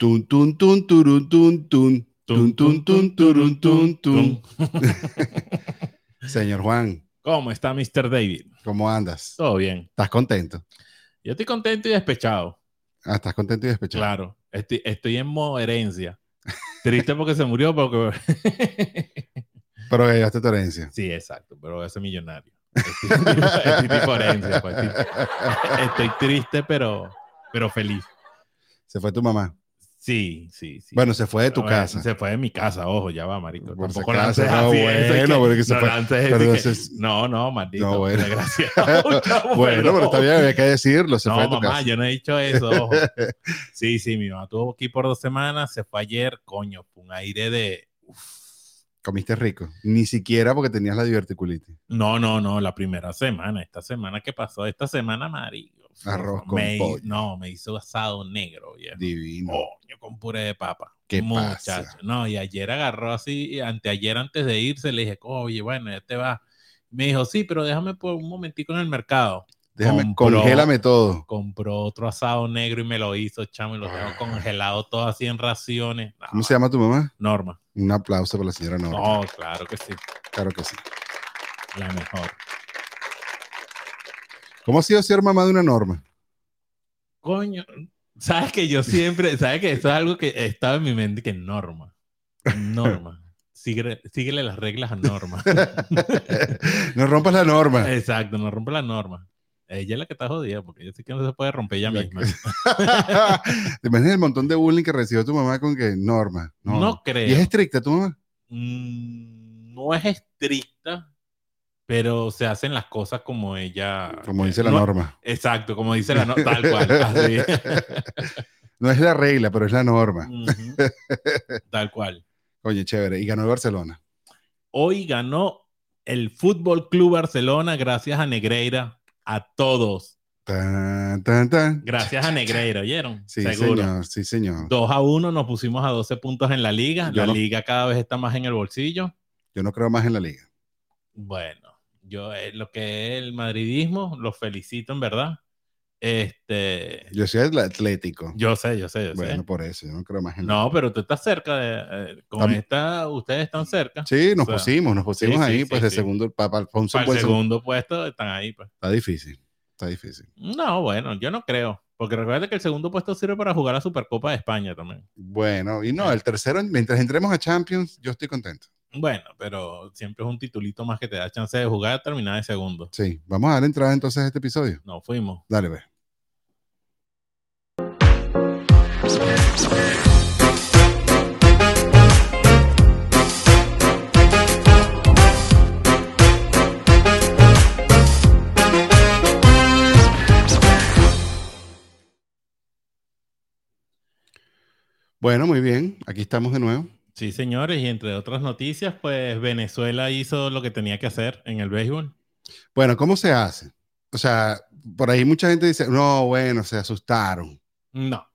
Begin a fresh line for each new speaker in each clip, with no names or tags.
Tun, tun, tun, turun, tun, tun. Tun, tun, tun, turun, tun, tun. Señor Juan,
¿Cómo está Mr. David?
¿cómo andas?
Todo bien.
¿Estás contento?
Yo estoy contento y despechado.
Ah, ¿estás contento y despechado?
Claro. Estoy, estoy en herencia. Triste porque se murió, porque...
Pero que llevaste tu herencia.
sí, exacto, pero voy a ser millonario. Estoy, estoy tipo herencia, pues, estoy, estoy triste, pero, pero feliz.
Se fue tu mamá.
Sí, sí, sí.
Bueno, se fue de tu
Bueno,
casa.
Se fue de mi casa, ojo, ya va, marico.
Por
Tampoco lances
no,
así, eso es
bueno,
que-
porque se
no
fue-
lances
pero
así que-
entonces-
no, no, maldito.
No, bueno. Bueno, pero está bien, había que decirlo. Se
no,
fue de tu
mamá,
casa.
yo no he dicho eso. ojo. Sí, sí, mi mamá estuvo aquí por dos semanas, se fue ayer, coño, un aire de...
Comiste rico. Ni siquiera porque tenías la diverticulitis.
No, no, no, la primera semana, esta semana que pasó, esta semana, marico.
Arroz con
me,
pollo.
No, me hizo asado negro, viejo.
Divino.
Con puré de papa.
¿Qué
Muchacho.
pasa?
No, y ayer agarró así, y anteayer antes de irse, le dije, oye, bueno, ya te vas. Me dijo, sí, pero déjame por un momentico en el mercado.
Déjame,
compró-
congélame todo.
Compró otro asado negro y me lo hizo, chamo, y lo tengo congelado todo así en raciones. No,
Ah. ¿Cómo se llama tu mamá?
Norma.
Un aplauso para la señora Norma.
No, claro que sí,
Claro que sí.
la mejor.
¿Cómo ha sido ser mamá de una Norma?
Coño, sabes que yo siempre, sabes que eso es algo que estaba en mi mente, que Norma. Norma. Síguele, síguele las reglas a Norma.
no rompas la norma.
Exacto, no rompe la norma. Ella es la que está jodida, porque yo sé que no se puede romper ella
La
misma.
¿Te imaginas el montón de bullying que recibió tu mamá con que Norma?
No, creo.
¿Y es estricta tu mamá?
Mm, no es estricta, pero se hacen las cosas como ella.
Como dice la
No,
norma.
Exacto, como dice la norma, tal cual. así.
No es la regla, pero es la norma.
Tal cual.
Oye, chévere. Y ganó el Barcelona.
Hoy ganó el Fútbol Club Barcelona gracias a Negreira. A todos.
Tan, tan, tan.
Gracias a Negreira, ¿oyeron?
Sí,
Seguro.
señor. Sí, señor.
2 a 1 nos pusimos a 12 puntos en la liga.
Yo
la
no-
liga cada vez está más en el bolsillo.
Yo no creo más en la liga.
Bueno, yo eh, lo que es el madridismo, los felicito en verdad. Este,
Yo soy el Atlético.
yo sé, yo sé, yo sé.
Bueno, por eso. Yo no creo más en
No, pero tú estás cerca de, eh, con
Tam-
esta, ustedes están cerca.
Sí, nos
O sea,
pusimos, nos pusimos
sí,
ahí,
sí,
pues
sí,
de segundo, para, para, un
Para el
buen segundo.
segundo puesto están ahí, pues.
Está difícil, está difícil.
No, bueno, yo no creo. Porque recuerda que el segundo puesto sirve para jugar la Supercopa de España también.
Bueno, y no, el tercero, mientras entremos a Champions, yo estoy contento.
Bueno, pero siempre es un titulito más que te da chance de jugar, terminar de segundo.
Sí, vamos a dar entrada entonces a este episodio.
No fuimos.
Dale, ve. Bueno, muy bien, aquí estamos de nuevo.
Sí, señores, y entre otras noticias, pues Venezuela hizo lo que tenía que hacer en el béisbol.
Bueno, ¿cómo se hace? O sea, por ahí mucha gente dice, no, bueno, se asustaron,
No,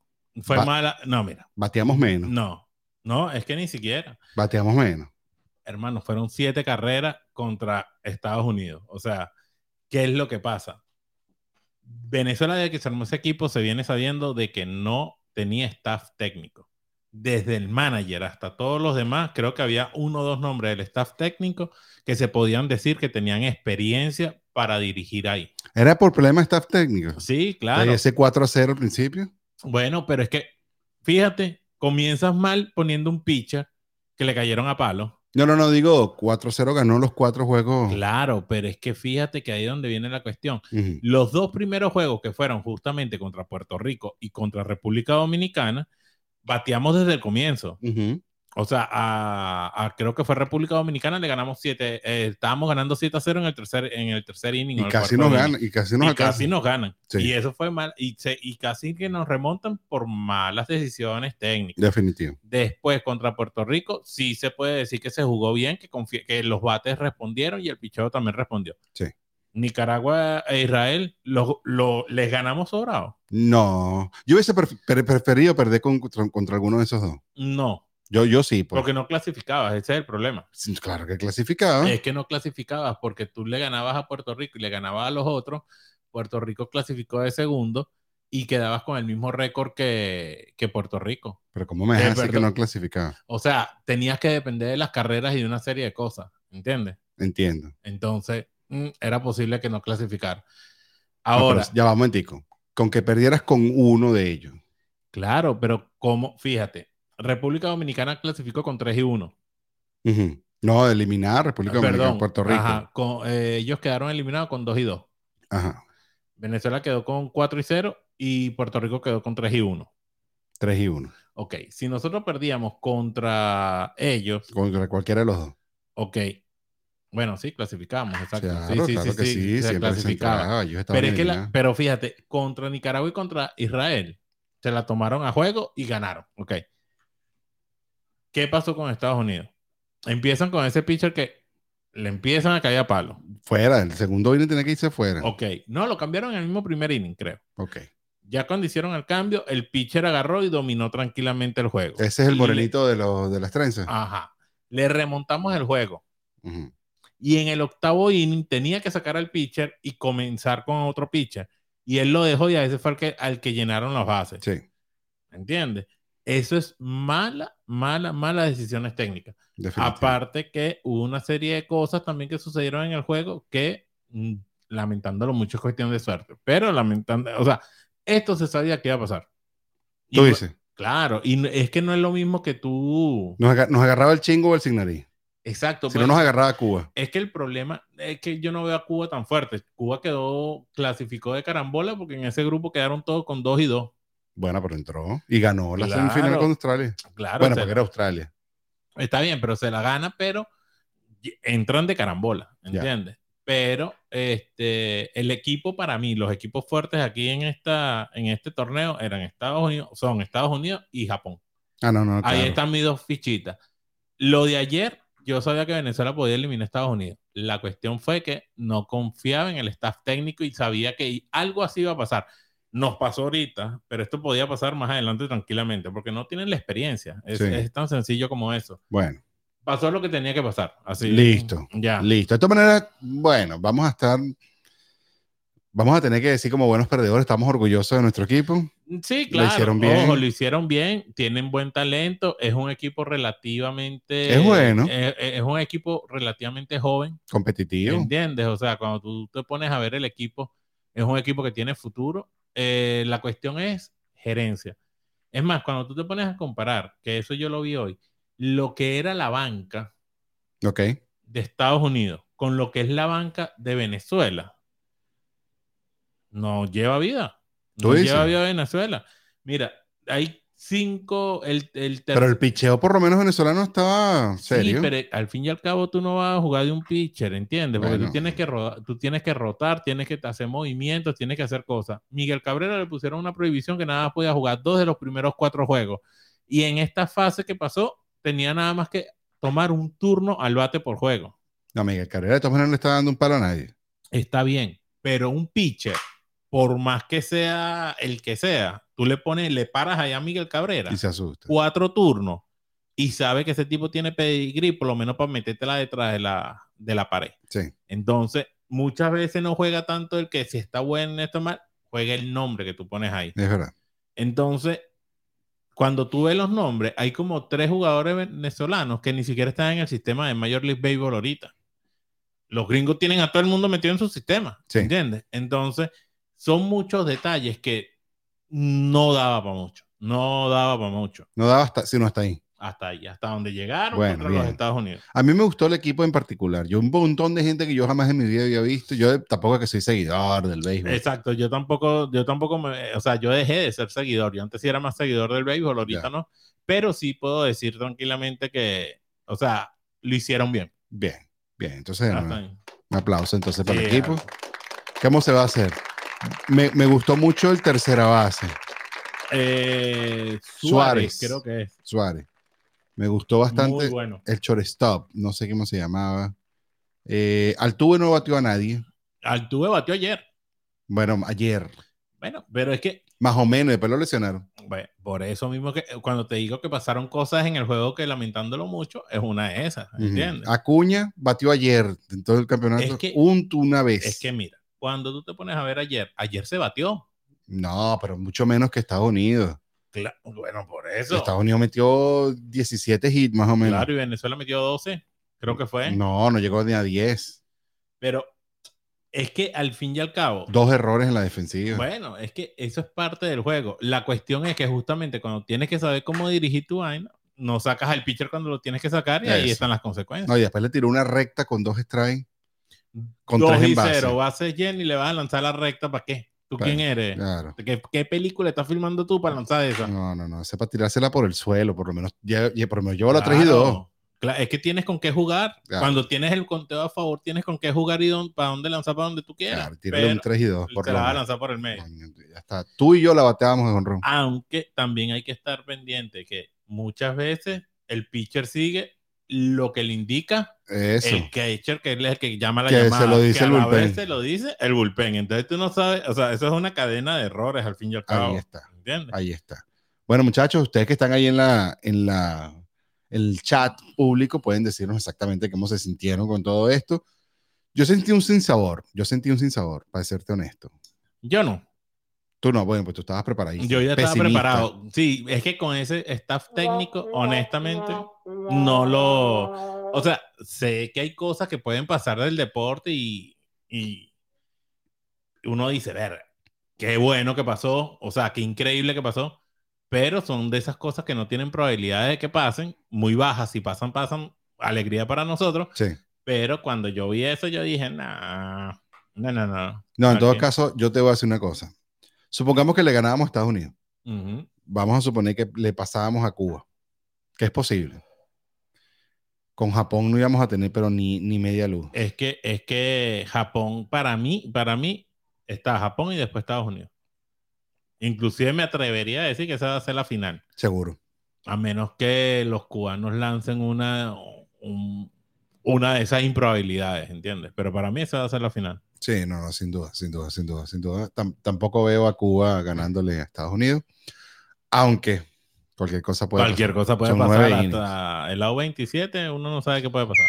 fue mala. No, mira,
bateamos menos,
no, no, es que ni siquiera.
bateamos menos.
Hermano, fueron siete carreras contra Estados Unidos. O sea, ¿qué es lo que pasa? Venezuela, desde que se armó ese equipo, se viene sabiendo de que no tenía staff técnico. Desde el manager hasta todos los demás, creo que había uno o dos nombres del staff técnico que se podían decir que tenían experiencia para dirigir ahí.
¿Era por problema de staff técnico?
Sí, claro.
Ese 4 a 0 al principio.
Bueno, pero es que, fíjate, comienzas mal poniendo un pitcher que le cayeron a palo.
No, no, no, digo, 4-0 ganó los cuatro juegos.
Claro, pero es que fíjate que ahí es donde viene la cuestión. Los dos primeros juegos que fueron justamente contra Puerto Rico y contra República Dominicana, bateamos desde el comienzo. O sea, a, a- creo que fue República Dominicana, le ganamos 7, estábamos ganando 7 a 0 en el tercer, en el tercer inning.
Y casi nos ganan, y casi nos
y
alcanzan.
casi nos ganan.
Sí.
Y eso fue mal. Y, se- y casi que nos remontan por malas decisiones técnicas.
Definitivo.
Después contra Puerto Rico, sí se puede decir que se jugó bien, que, que los bates respondieron y el picheo también respondió.
Sí.
Nicaragua e Israel lo, lo- les ganamos sobrado.
No, yo hubiese pref- pre- preferido perder con- contra, contra alguno de esos dos.
No,
Yo, yo sí, pues.
porque no clasificabas, ese es el problema.
Claro que clasificaba.
Es que no clasificabas porque tú le ganabas a Puerto Rico y le ganabas a los otros. Puerto Rico clasificó de segundo y quedabas con el mismo récord que, que Puerto Rico.
Pero ¿cómo me dejas que no clasificaba?
O sea, tenías que depender de las carreras y de una serie de cosas, ¿entiendes?
Entiendo.
Entonces, era posible que no clasificara.
No, pero
Ahora,
ya va un momentico. Con que perdieras con uno de ellos.
claro, pero como, fíjate, República Dominicana clasificó con 3 y 1.
Ujú. No, eliminar República Dominicana,
Perdón,
Puerto Rico.
ajá, con- eh, ellos quedaron eliminados con 2 y 2.
Ajá.
Venezuela quedó con 4 y 0 y Puerto Rico quedó con 3 y 1.
3 y 1.
Ok, si nosotros perdíamos contra ellos,
Contra cualquiera de los dos.
ok, bueno, sí, clasificamos, exacto.
Claro,
sí, sí,
claro
sí,
que
sí, se
se estaban
Pero, es que la- pero fíjate, contra Nicaragua y contra Israel, se la tomaron a juego y ganaron. Ok. ¿Qué pasó con Estados Unidos? Empiezan con ese pitcher que le empiezan a caer a palo.
Fuera, el segundo inning tenía que irse fuera.
Ok. No, lo cambiaron en el mismo primer inning, creo.
Ok.
Ya cuando hicieron el cambio, el pitcher agarró y dominó tranquilamente el juego.
Ese es el
Le-
morenito de, los de las trenzas.
Ajá. Le remontamos el juego. Y en el octavo inning tenía que sacar al pitcher y comenzar con otro pitcher. Y él lo dejó y a ese fue al que, al que llenaron las bases.
Sí,
¿Entiendes? Eso es mala, mala, mala decisiones técnicas. Aparte que hubo una serie de cosas también que sucedieron en el juego que, mm, lamentándolo mucho, es cuestión de suerte. Pero lamentando, o sea, esto se sabía que iba a pasar. Y
Tú dices,
Claro, y es que no es lo mismo que tú.
nos agarraba el chingo o el signarí.
Exacto.
Si no nos agarraba Cuba.
Es que el problema es que yo no veo a Cuba tan fuerte. Cuba quedó, clasificó de carambola porque en ese grupo quedaron todos con dos y dos.
Bueno, pero entró y ganó la
Claro.
semifinal con Australia.
Claro,
bueno, porque era Australia.
está bien, pero se la gana, pero entran de carambola, ¿entiendes? Pero este, el equipo para mí, los equipos fuertes aquí en, esta, en este torneo eran Estados Unidos, son Estados Unidos y Japón.
Ah, no, no,
Ahí
claro.
están mis dos fichitas. Lo de ayer, yo sabía que Venezuela podía eliminar a Estados Unidos. La cuestión fue que no confiaba en el staff técnico y sabía que algo así iba a pasar. Nos pasó ahorita, pero esto podía pasar más adelante tranquilamente, porque no tienen la experiencia. Es,
Sí.
es tan sencillo como eso.
Bueno,
Pasó lo que tenía que pasar. Así.
Listo.
Ya.
listo. De todas maneras, bueno, vamos a estar. Vamos a tener que decir como buenos perdedores, estamos orgullosos de nuestro equipo.
Sí,
Lo
claro.
hicieron bien.
Ojo, lo hicieron bien. Tienen buen talento. Es un equipo relativamente.
Es bueno.
Es, es un equipo relativamente joven.
Competitivo.
¿Entiendes? O sea, cuando tú te pones a ver el equipo, es un equipo que tiene futuro. Eh, la cuestión es gerencia. Es más, cuando tú te pones a comparar, que eso yo lo vi hoy, lo que era la banca de Estados Unidos con lo que es la banca de Venezuela, no lleva vida.
¿Tú
No lleva vida Venezuela. Mira, hay cinco, el, el
Pero el picheo, por lo menos venezolano, estaba serio.
Sí, pero al fin y al cabo tú no vas a jugar de un pitcher, ¿entiendes? Porque
Bueno.
tú tienes que rodar, tú tienes que rotar, tienes que hacer movimientos, tienes que hacer cosas. Miguel Cabrera le pusieron una prohibición que nada más podía jugar dos de los primeros cuatro juegos. Y en esta fase que pasó, tenía nada más que tomar un turno al bate por juego.
No, Miguel Carrera de todas maneras no le está dando un palo a nadie.
Está bien, pero un pitcher, por más que sea el que sea, tú le pones, le paras allá a Miguel Cabrera
Y se asusta.
cuatro turnos y sabe que ese tipo tiene pedigrí, por lo menos para metértela detrás de la, de la pared.
Sí.
Entonces, muchas veces no juega tanto el que si está bueno, esto mal, juega el nombre que tú pones ahí.
Es verdad.
Entonces, cuando tú ves los nombres, hay como tres jugadores venezolanos que ni siquiera están en el sistema de Major League Baseball ahorita. Los gringos tienen a todo el mundo metido en su sistema,
Sí.
¿entiendes? Entonces, son muchos detalles que no daba para mucho. No daba para mucho.
No daba hasta, sino hasta ahí.
Hasta ahí, hasta donde llegaron
Bueno,
contra los
bien.
Estados Unidos.
A mí me gustó el equipo en particular. Yo un montón de gente que yo jamás en mi vida había visto. Yo tampoco que soy seguidor del béisbol.
Exacto, yo tampoco, yo tampoco me, o sea, yo dejé de ser seguidor. Yo antes sí era más seguidor del béisbol, ahorita
Ya.
no. Pero sí puedo decir tranquilamente que, o sea, lo hicieron bien.
Bien, bien. Entonces, un aplauso entonces para el equipo. ¿Cómo se va a hacer? Me, me gustó mucho el tercera base,
Eh,
Suárez.
Suárez, creo que es.
Suárez. Me gustó bastante
Muy bueno.
el shortstop, no sé cómo se llamaba. Eh, Altuve no batió a nadie.
Altuve batió ayer.
Bueno, ayer,
Bueno, pero es que,
más o menos, después lo lesionaron.
bueno, por eso mismo que cuando te digo que pasaron cosas en el juego que lamentándolo mucho, es una de esas, ¿entiendes?
Acuña batió ayer en todo el campeonato.
Es que-
un, una vez.
Es que mira, cuando tú te pones a ver ayer, ayer se batió.
No, pero mucho menos que Estados Unidos.
Cla- bueno, por eso.
Estados Unidos metió 17 hits más o menos.
Claro, y Venezuela metió 12, creo que fue.
No, no llegó ni a 10.
Pero es que al fin y al cabo,
Dos errores en la defensiva.
bueno, es que eso es parte del juego. La cuestión es que justamente cuando tienes que saber cómo dirigir tu vaina, no sacas al pitcher cuando lo tienes que sacar y ahí están las consecuencias.
No, y después le tiró una recta con dos strikes. Con
2
tres en
y
base.
0, base lleno y le vas a lanzar la recta, ¿para qué? ¿Tú
Claro,
quién eres?
Claro.
¿Qué, qué película estás filmando tú para lanzar esa?
No, no, no. Ese para tirársela por el suelo, por lo menos. Ya, ya- por lo menos llevo la 3 y 2.
Claro. Claro, es que tienes con qué jugar.
Claro.
Cuando tienes el conteo a favor, tienes con qué jugar y dónde- para dónde lanzar, para donde tú quieras.
Claro, tírale un
Pero
3 y 2. Por
te la vas a lanzar por el medio.
Ya está. Tú y yo la bateábamos honrón.
Aunque también hay que estar pendiente que muchas veces el pitcher sigue lo que le indica
Eso.
el catcher, que es el que llama la
Que se
llamada.
lo dice
que
el bullpen.
se lo dice el bullpen. Entonces tú no sabes, o sea, eso es una cadena de errores al fin y al cabo.
Ahí está.
¿Entiendes?
Ahí está. Bueno, muchachos, ustedes que están ahí en la, en la, el chat público pueden decirnos exactamente cómo se sintieron con todo esto. Yo sentí un sinsabor. Yo sentí un sinsabor, para serte honesto.
Yo no.
Tú no, bueno, pues tú estabas preparado.
Yo ya estaba preparado. Sí, es que con ese staff técnico, honestamente, no lo. O sea, sé que hay cosas que pueden pasar del deporte y, y uno dice, ver, qué bueno que pasó, o sea, qué increíble que pasó, pero son de esas cosas que no tienen probabilidad de que pasen, muy bajas, si pasan, pasan, alegría para nosotros,
Sí.
pero cuando yo vi eso, yo dije, nah, no, no, no.
No, en todo caso, yo te voy a decir una cosa. Supongamos que le ganábamos a Estados Unidos. Vamos a suponer que le pasábamos a Cuba, que es posible. Con Japón no íbamos a tener, pero ni, ni media luz.
Es que, es que Japón, para mí, para mí, está Japón y después Estados Unidos. Inclusive me atrevería a decir que esa va a ser la final.
Seguro.
A menos que los cubanos lancen una, un- una de esas improbabilidades, ¿entiendes? Pero para mí esa va a ser la final.
Sí, no, no, sin duda, sin duda, sin duda, sin duda. Tam- tampoco veo a Cuba ganándole a Estados Unidos, aunque cualquier cosa puede
Cualquier
pasar.
cosa puede
Son
pasar. Hasta el lado 27 uno no sabe qué puede pasar.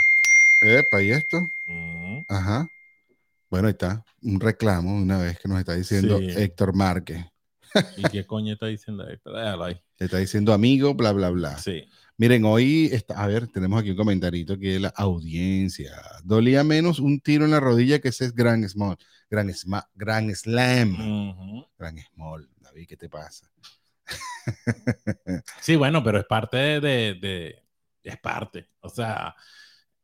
Epa, ¿y esto? Ajá. Bueno, ahí está. Un reclamo una vez que nos está diciendo
Sí.
Héctor Márquez.
¿Y qué coño está diciendo esto? Déjalo ahí.
Está diciendo amigo, bla, bla, bla.
Sí.
Miren, hoy, está, a ver, tenemos aquí un comentarito que de la audiencia. Dolía menos un tiro en la rodilla que ese es Gran Small. Gran, Sma- gran Slam. Gran Small. David, ¿qué te pasa?
Sí, bueno, pero es parte de, de- es parte. O sea,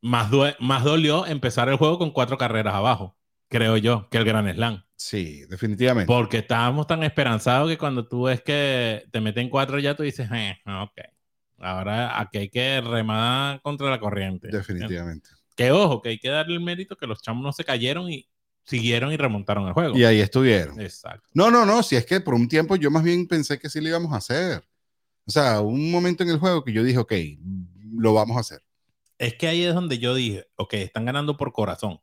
más, más dolió empezar el juego con cuatro carreras abajo, creo yo, que el Gran Slam.
Sí, definitivamente.
Porque estábamos tan esperanzados que cuando tú ves que te meten cuatro ya tú dices, eh, ok. Ahora aquí hay que remar contra la corriente.
definitivamente.
Que ojo, que hay que darle el mérito que los chamos no se cayeron y siguieron y remontaron el juego.
Y ahí estuvieron.
Exacto.
No, no, no, si es que por un tiempo yo más bien pensé que sí lo íbamos a hacer. O sea, un momento en el juego que yo dije, ok, lo vamos a hacer.
Es que ahí es donde yo dije, ok, están ganando por corazón,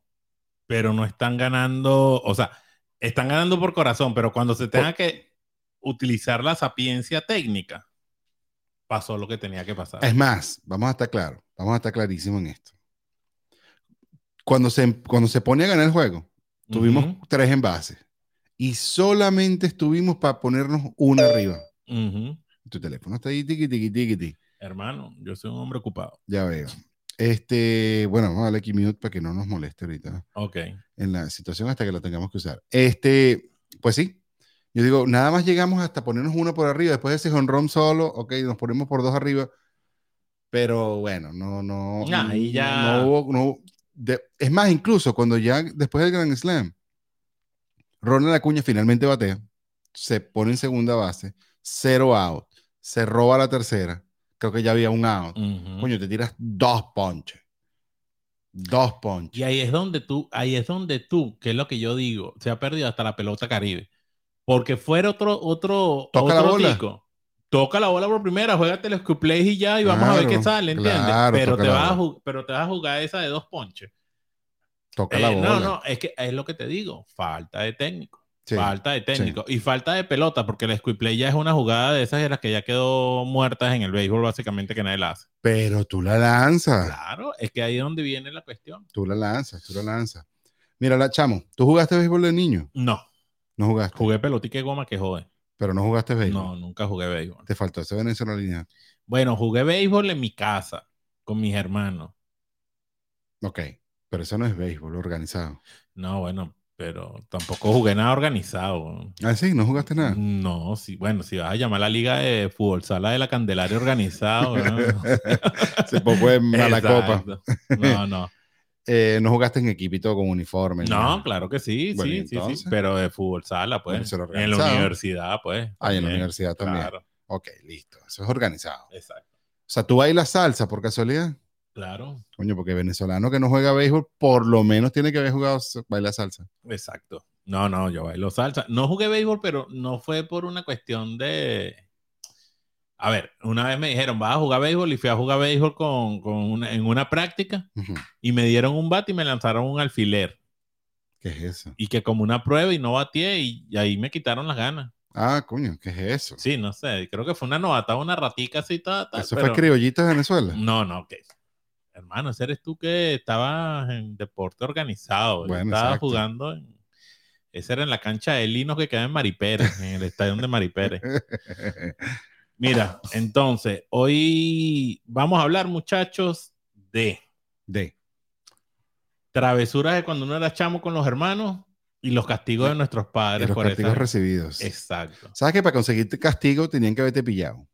pero no están ganando, o sea, están ganando por corazón, pero cuando se tenga que utilizar la sapiencia técnica, pasó lo que tenía que pasar.
Es más, vamos a estar claros, vamos a estar clarísimos en esto. Cuando se, cuando se pone a ganar el juego, tuvimos
Ujú,
tres envases y solamente estuvimos para ponernos una arriba.
ujú.
Tu teléfono está ahí, tiqui, tiqui, tiqui, tiqui.
Hermano, yo soy un hombre ocupado.
Ya veo. Este, bueno, vamos a darle aquí mute para que no nos moleste ahorita.
Ok.
en la situación hasta que lo tengamos que usar. Este, pues sí. Yo digo, nada más llegamos hasta ponernos uno por arriba, después de ese honrón solo, ok, nos ponemos por dos arriba, pero bueno, no, no,
Ah, ahí ya-
no hubo, no de- es más, incluso cuando ya después del Grand Slam, Ronald Acuña finalmente batea, se pone en segunda base, cero out, se roba la tercera, creo que ya había un out,
Ujú.
coño, te tiras dos ponches, dos ponches.
Y ahí es donde tú, ahí es donde tú, que es lo que yo digo, se ha perdido hasta la pelota caribe. Porque fuera otro, otro,
Toca la bola.
tico. Toca la bola por primera, juégate el scoop play y ya, y vamos a ver qué sale, ¿entiendes?
claro,
pero, te vas a pero te vas a jugar esa de dos ponches.
Toca
Eh,
la bola.
no, no, es que es lo que te digo, falta de técnico.
Sí.
Falta de técnico y falta de pelota, porque el squid play ya es una jugada de esas de las que ya quedó muertas en el béisbol, básicamente que nadie la hace.
Pero tú la lanzas,
Claro, es que ahí es donde viene la cuestión.
tú la lanzas, tú la lanzas. Mira, la chamo, ¿tú jugaste béisbol de niño?
No,
No jugaste.
Jugué pelotica y goma que jode.
Pero no jugaste béisbol.
No, nunca jugué béisbol.
Te faltó ese venezolano.
Bueno, jugué béisbol en mi casa con mis hermanos.
Ok, pero eso no es béisbol organizado.
No, bueno, pero tampoco jugué nada organizado.
Ah, sí, no jugaste nada.
No, sí, bueno, si vas a llamar a la liga de fútbol sala de la Candelaria organizado. ¿no?
Se poco es mala copa.
No, no.
Eh, no jugaste en equipito con uniforme. ni
No, claro que sí,
Bueno,
sí, sí, sí. Pero de fútbol sala, pues. En la universidad, pues.
Ah, y en la universidad también.
Claro,
Ok, listo. Eso es organizado.
exacto.
O sea, tú bailas salsa por casualidad.
Claro,
Coño, porque venezolano que no juega béisbol, por lo menos tiene que haber jugado bailar salsa.
exacto. No, no, yo bailo salsa. No jugué béisbol, pero no fue por una cuestión de. A ver, una vez me dijeron, vas a jugar béisbol y fui a jugar béisbol con, con una- en una práctica y me dieron un bate y me lanzaron un alfiler.
¿Qué es eso?
Y que como una prueba y no bateé y, y ahí me quitaron las ganas.
Ah, coño, ¿qué es eso?
Sí, no sé, creo que fue una novata, una ratica así, tal, tal,
¿Eso
pero-
fue criollita de Venezuela?
No, no, que hermano, ese eres tú que estabas en deporte organizado.
Bueno,
estaba
exacto.
jugando en. Ese era en la cancha de Linos que queda en Maripérez, en el estadio de Maripérez. Mira, entonces, hoy vamos a hablar, muchachos, de
de.
travesuras de cuando uno era chamo con los hermanos y los castigos de nuestros padres
los
por
castigos
esa-
recibidos.
Exacto.
¿Sabes que para conseguirte castigo tenían que haberte pillado?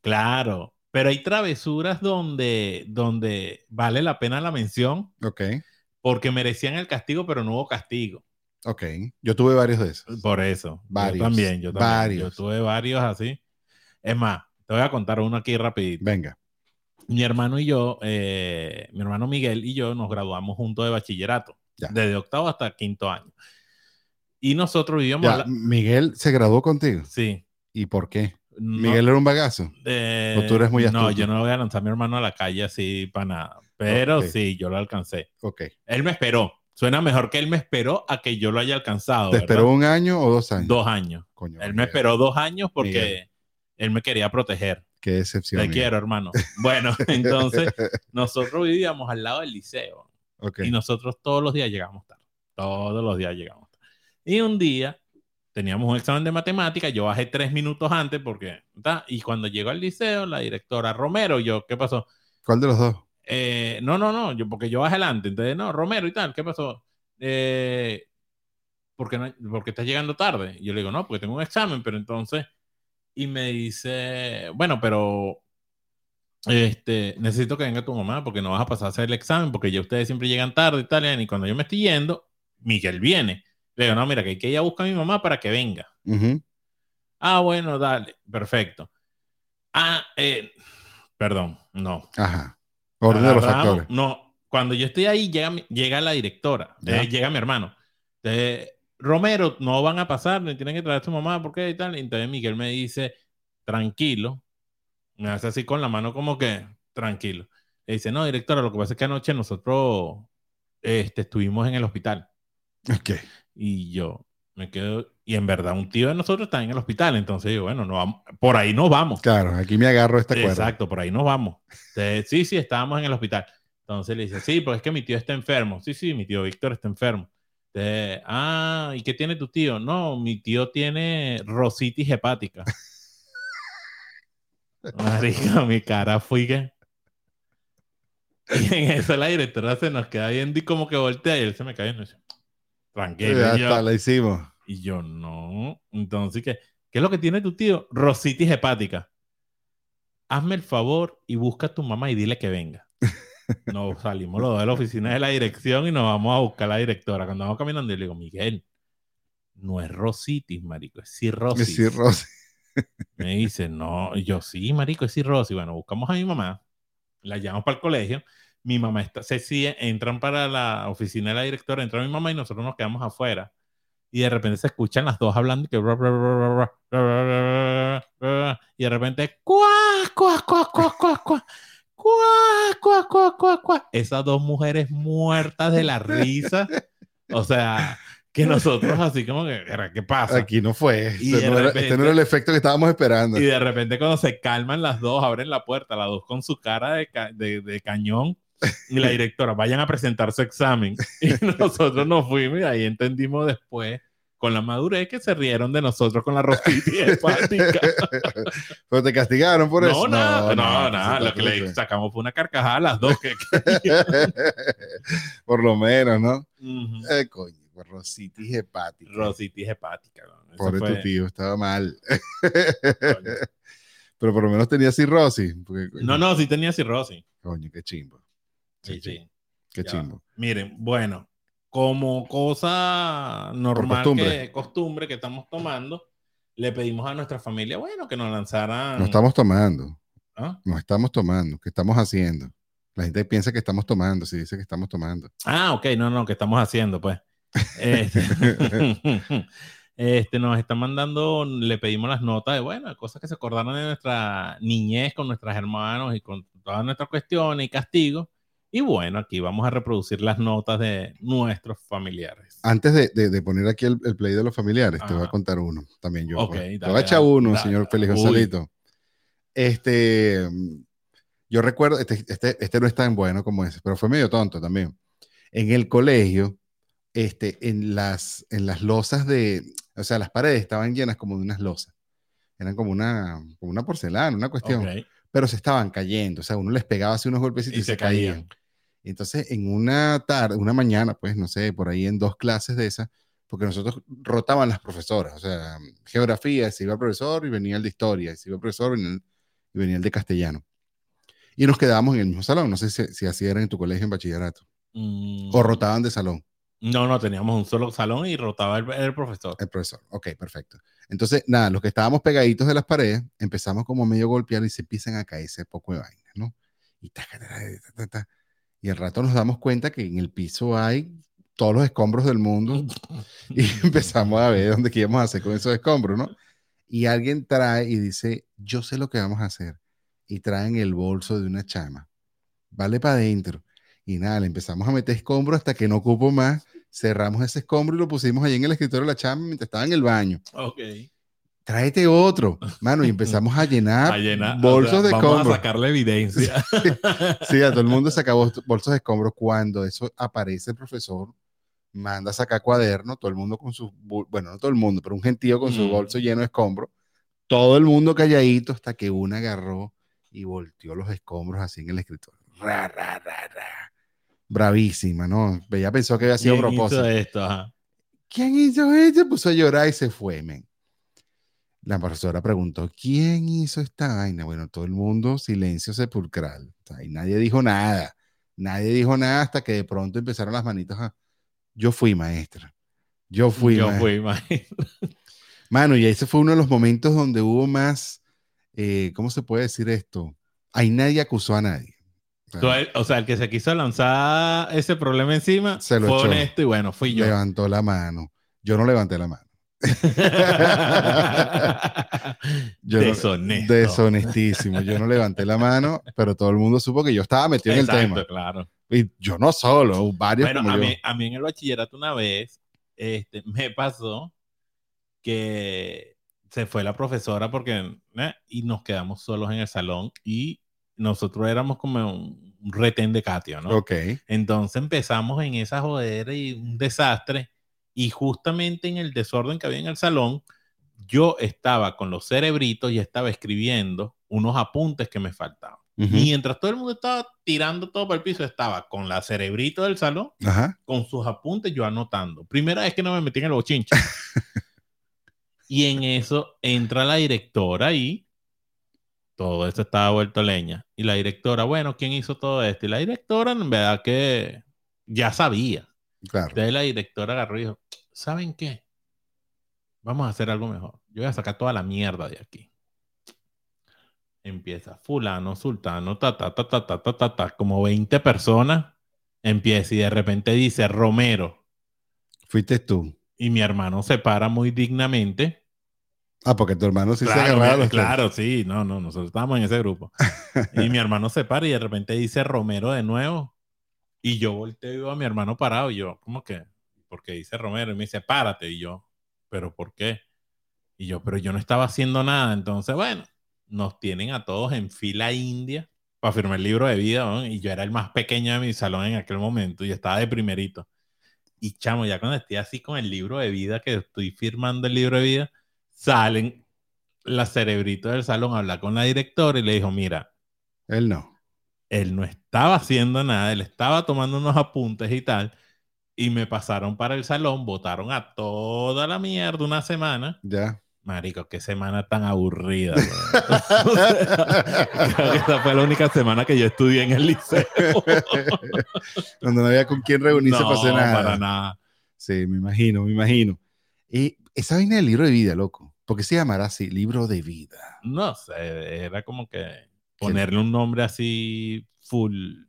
Claro, pero hay travesuras donde, donde vale la pena la mención
Ok,
porque merecían el castigo, pero no hubo castigo.
ok. Yo tuve varios de esos.
Por eso.
Varios,
Yo también, yo también.
varios.
Yo tuve varios así. Es más, te voy a contar uno aquí rapidito.
Venga.
Mi hermano y yo, eh, mi hermano Miguel y yo nos graduamos juntos de bachillerato,
Ya.
desde octavo hasta quinto año. Y nosotros vivíamos...
Ya,
a la-
Miguel se graduó contigo.
Sí.
¿Y por qué?
No-
Miguel era un bagazo.
eh,
¿O tú eres muy
No,
astuto?
yo no voy a lanzar a mi hermano a la calle así para nada. Pero sí, yo lo alcancé.
Ok.
Él me esperó. Suena mejor que él me esperó a que yo lo haya alcanzado.
¿Te
¿verdad?
esperó un año o dos años?
Dos años.
Coño,
Él me esperó dos años porque
Miguel.
Él me quería proteger.
Qué decepción.
Te
Miguel.
quiero, hermano. Bueno, entonces nosotros vivíamos al lado del liceo
Ok.
y nosotros todos los días llegamos tarde. Todos los días llegamos tarde. Y un día teníamos un examen de matemática, yo bajé tres minutos antes porque, ¿tá? y cuando llego al liceo, la directora Romero, yo, ¿qué pasó?
¿Cuál de los dos?
Eh, no, no, no, yo, porque yo bajé adelante, entonces, no, Romero y tal, ¿qué pasó? Eh, ¿por qué, no, ¿Por qué estás llegando tarde? Y yo le digo, no, porque tengo un examen, pero entonces, y me dice, bueno, pero este, necesito que venga tu mamá porque no vas a pasar a hacer el examen porque ya ustedes siempre llegan tarde y tal, y cuando yo me estoy yendo, Miguel viene. Le digo, no, mira, que hay que ir a buscar a mi mamá para que venga. Ah, bueno, dale, perfecto. Ah, eh, perdón, no.
Ajá. Orden de los factores.
No, cuando yo estoy ahí, llega, llega la directora, eh, llega mi hermano. Entonces, Romero, no van a pasar, me tienen que traer a su mamá, ¿por qué? Y tal. Entonces Miguel me dice, tranquilo. Me hace así con la mano como que, tranquilo. Le dice, no, directora, lo que pasa es que anoche nosotros este, estuvimos en el hospital.
Ok.
Y yo me quedo, y en verdad un tío de nosotros está en el hospital, entonces yo, bueno, no vamos, por ahí nos vamos.
Claro, aquí me agarro esta cuerda.
Exacto, por ahí nos vamos. Entonces, sí, sí, estábamos en el hospital. Entonces le dice, sí, pues es que mi tío está enfermo. Sí, sí, mi tío Víctor está enfermo. Ah, ¿y qué tiene tu tío? No, mi tío tiene rositis hepática. Marica, mi cara fui que... Y en eso la directora se nos queda viendo y como que voltea y él se me cae y dice, tranquilo.
Ya está, la hicimos.
y yo, no. Entonces, ¿qué, ¿qué es lo que tiene tu tío? Rositis hepática. Hazme el favor y busca a tu mamá y dile que venga. Nos salimos los dos de la oficina de la dirección y nos vamos a buscar a la directora. Cuando vamos caminando, yo le digo, Miguel, no es rositis, marico, es cirrosis.
Sí, Rosy.
Me dice, no, y yo sí, marico, es cirrosis. Bueno, buscamos a mi mamá, la llevamos para el colegio. Mi mamá está, se sigue, entran para la oficina de la directora, entra mi mamá y nosotros nos quedamos afuera. Y de repente se escuchan las dos hablando y que y de repente cuá, cuá, cuá, cuá, cuá, cuá, cuá, cuá, cuá, cuá, cuá. Esas dos mujeres muertas de la risa. O sea, que nosotros así como que, ¿qué pasa?
Aquí no fue. Este no, era,
repente-
este no era el efecto que estábamos esperando.
Y de repente cuando se calman las dos, abren la puerta, las dos con su cara de, ca- de- de cañón. Y la directora, vayan a presentar su examen. Y nosotros nos fuimos y ahí entendimos después con la madurez que se rieron de nosotros con la rositis hepática.
Pero te castigaron por
no,
eso.
nada, no,
no,
nada. Lo que le sacamos fue una carcajada a las dos. Que,
por lo menos, ¿no?
Ujú.
Eh, coño, por rositis hepática.
Rositis hepática. ¿no?
Pobre
fue-
tu tío, estaba mal. Pero por lo menos tenía cirrosis. porque,
No, no, sí tenía cirrosis.
Coño, qué chimbo.
Sí, sí.
Qué
Ya.
chimbo.
Miren, bueno, como cosa normal,
costumbre.
que costumbre que estamos tomando, le pedimos a nuestra familia, bueno, que nos lanzaran.
No estamos tomando.
¿Ah?
No estamos tomando. ¿Qué estamos haciendo? La gente piensa que estamos tomando, si dice que estamos tomando.
Ah, ok, no, no, que estamos haciendo, pues. Este, este, nos están mandando, le pedimos las notas de, bueno, cosas que se acordaron de nuestra niñez con nuestros hermanos y con todas nuestras cuestiones y castigos. Y bueno, aquí vamos a reproducir las notas de nuestros familiares.
Antes de, de- de poner aquí el, el play de los familiares, te voy a contar uno. También yo.
Ok,
pues. te voy a echar uno,
dale.
señor Félix. Gonzalito. Este, yo recuerdo, este, este, este no es tan bueno como ese, pero fue medio tonto también. En el colegio, este, en las, en las losas de, o sea, las paredes estaban llenas como de unas losas. Eran como una, como una porcelana, una cuestión. Pero se estaban cayendo, o sea, uno les pegaba así unos golpecitos y,
Y
se,
se
caían.
caían.
Entonces, en una tarde, una mañana, pues, no sé, por ahí en dos clases de esas, porque nosotros rotaban las profesoras, o sea, geografía, se iba el profesor y venía el de historia, se iba el profesor y venía el, y venía el de castellano. Y nos quedábamos en el mismo salón, no sé si, si así era en tu colegio en bachillerato,
Mm,
o rotaban de salón.
No, no, teníamos un solo salón y rotaba el, el profesor.
El profesor. Ok, perfecto. Entonces, nada, los que estábamos pegaditos de las paredes, empezamos como medio golpear y se empiezan a caerse poco de vaina, ¿no? Y, taca, taca, taca, taca. Y al rato nos damos cuenta que en el piso hay todos los escombros del mundo y empezamos a ver dónde a hacer con esos escombros, ¿no? Y alguien trae y dice, yo sé lo que vamos a hacer. Y traen el bolso de una chama. Vale para adentro. Y nada, le empezamos a meter escombros hasta que no cupo más. Cerramos ese escombro y lo pusimos ahí en el escritorio de la chama mientras estaba en el baño.
Ok.
Tráete otro, mano, y empezamos a llenar,
A llenar, o
bolsos
sea,
de
vamos a
escombros.
sacarle evidencia.
Sí, a todo el mundo sacaba bolsos de escombros. Cuando eso aparece el profesor, manda a sacar cuaderno, todo el mundo con su, bol- bueno, no todo el mundo, pero un gentío con su
Mm.
bolso lleno de escombros. Todo el mundo calladito hasta que una agarró y volteó los escombros así en el escritorio. Ra, ra, ra, ra. Bravísima, ¿no? Ella pensó que había sido
¿Quién hizo
propósito.
esto? Ajá.
¿Quién hizo esto? Puso a llorar y se fue, men. La profesora preguntó, ¿quién hizo esta vaina? Bueno, todo el mundo, silencio sepulcral. O sea, y nadie dijo nada. Nadie dijo nada hasta que de pronto empezaron las manitos a... Yo fui maestra. Yo fui
Yo
maestra.
fui, maestro.
Mano, y ese fue uno de los momentos donde hubo más... eh, ¿Cómo se puede decir esto? Ahí nadie acusó a nadie. O sea,
Tú, el- O sea, el que se quiso lanzar ese problema encima
Se lo
fue
echó.
honesto y bueno, fui yo.
levantó la mano. Yo no levanté la mano. Yo no-
Deshonesto.
deshonestísimo. Yo no levanté la mano, pero todo el mundo supo que yo estaba metido en el
Exacto,
tema.
claro.
Y yo no solo, varios
Bueno,
como
a
yo.
mí, a mí en el bachillerato una vez este, me pasó que se fue la profesora porque eh, y nos quedamos solos en el salón y nosotros éramos como un un retén de Catio, ¿no?
Ok.
Entonces empezamos en esa jodera y un desastre y justamente en el desorden que había en el salón yo estaba con los cerebritos y estaba escribiendo unos apuntes que me faltaban. Mientras todo el mundo estaba tirando todo para el piso, estaba con la cerebrito del salón
Ajá.
con sus apuntes yo anotando. Primera vez que no me metí en el bochinche. y en eso entra la directora y todo esto estaba vuelto leña. Y la directora, bueno, ¿quién hizo todo esto? Y la directora, en verdad que ya sabía.
Claro.
Entonces la directora agarró y dijo, ¿saben qué? Vamos a hacer algo mejor. Yo voy a sacar toda la mierda de aquí. Empieza fulano, sultano, ta, ta, ta, ta, ta, ta, ta, ta, como 20 personas. Empieza y de repente dice Romero.
Fuiste tú.
Y mi hermano se para muy dignamente.
Ah, porque tu hermano sí se
claro,
agarraba
mi-
los
claro, sí, no, no, nosotros estábamos en ese grupo. y mi hermano se para y de repente dice Romero de nuevo. Y yo volteo y veo a mi hermano parado y yo, ¿cómo que? Porque dice Romero y me dice, párate. Y yo, ¿pero por qué? Y yo, pero yo no estaba haciendo nada. Entonces, bueno, nos tienen a todos en fila india para firmar el libro de vida. Y yo era el más pequeño de mi salón en aquel momento y estaba de primerito. Y chamo, ya cuando estoy así con el libro de vida, que estoy firmando el libro de vida, salen la cerebrito del salón a hablar con la directora y le dijo, mira,
Él no.
Él no estaba haciendo nada, él estaba tomando unos apuntes y tal, y me pasaron para el salón, votaron a toda la mierda una semana.
Ya.
Marico, qué semana tan aburrida. Creo que esa fue la única semana que yo estudié en el liceo.
Cuando no había con quién reunirse
no,
para hacer nada.
para nada.
Sí, me imagino, me imagino. Y esa vaina del libro de vida, loco. ¿Por qué se llamará así? Libro de vida.
No sé, era como que ponerle un nombre así full,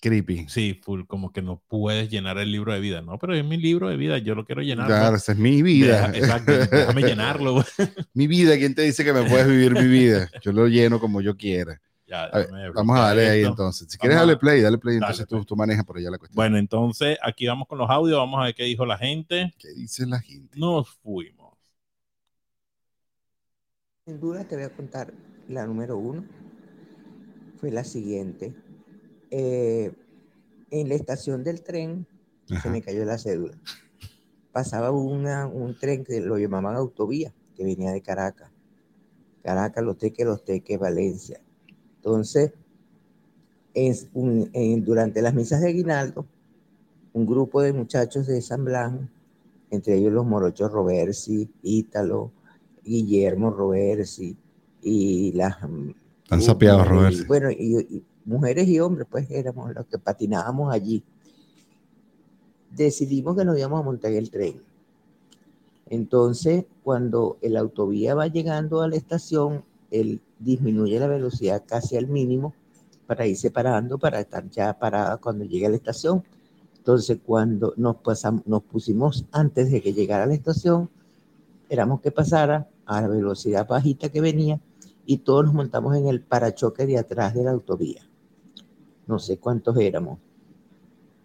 Creepy.
sí, full, como que no puedes llenar el libro de vida. No, pero es mi libro de vida, yo lo quiero llenar.
Claro, esa es mi vida.
Deja- exacto, déjame llenarlo. güey.
mi vida, ¿quién te dice que me puedes vivir mi vida? Yo lo lleno como yo quiera.
Ya,
A ver, Vamos a darle ahí entonces. Si
Vamos
quieres
a-
darle play, dale play.
Dale,
Entonces tú, tú manejas por allá la cuestión.
Bueno, entonces aquí vamos con los audios, vamos a ver qué dijo la gente.
¿Qué dice la gente?
Nos fuimos.
Sin duda te voy a contar la número uno. Fue la siguiente. Eh, en la estación del tren se
Ajá.
me cayó la cédula. Pasaba una- un tren que lo llamaban autovía, que venía de Caracas. Caracas, Los Teques, Los Teques, Valencia. Entonces, en- un- en- durante las misas de Aguinaldo, un grupo de muchachos de San Blas, entre ellos los morochos Roversi, Ítalo, Guillermo Roversi y las...
Están sapeados, Roberto.
Bueno, y, y mujeres y hombres, pues éramos los que patinábamos allí. Decidimos que nos íbamos a montar el tren. Entonces, cuando el autovía va llegando a la estación, él disminuye la velocidad casi al mínimo para ir separando, para estar ya parada cuando llegue a la estación. Entonces, cuando nos, pasamos, nos pusimos antes de que llegara a la estación, éramos que pasara a la velocidad bajita que venía y todos nos montamos en el parachoque de atrás de la autovía. No sé cuántos éramos,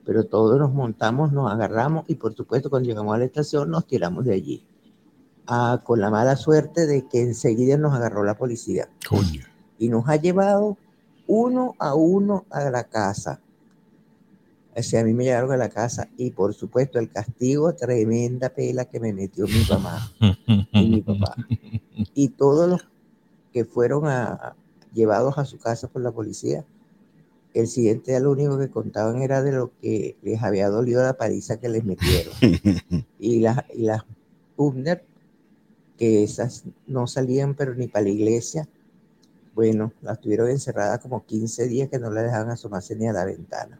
pero todos nos montamos, nos agarramos y por supuesto cuando llegamos a la estación nos tiramos de allí. Ah, con la mala suerte de que enseguida nos agarró la policía
Coño.
y nos ha llevado uno a uno a la casa. O sea, a mí me llevaron a la casa y por supuesto el castigo, tremenda pela que me metió mi mamá y mi papá. Y todos los que fueron a, llevados a su casa por la policía, el siguiente día lo único que contaban era de lo que les había dolido la paliza que les metieron. Y las, y las que esas no salían pero ni para la iglesia, bueno, las tuvieron encerradas como 15 días que no la dejaban asomarse ni a la ventana.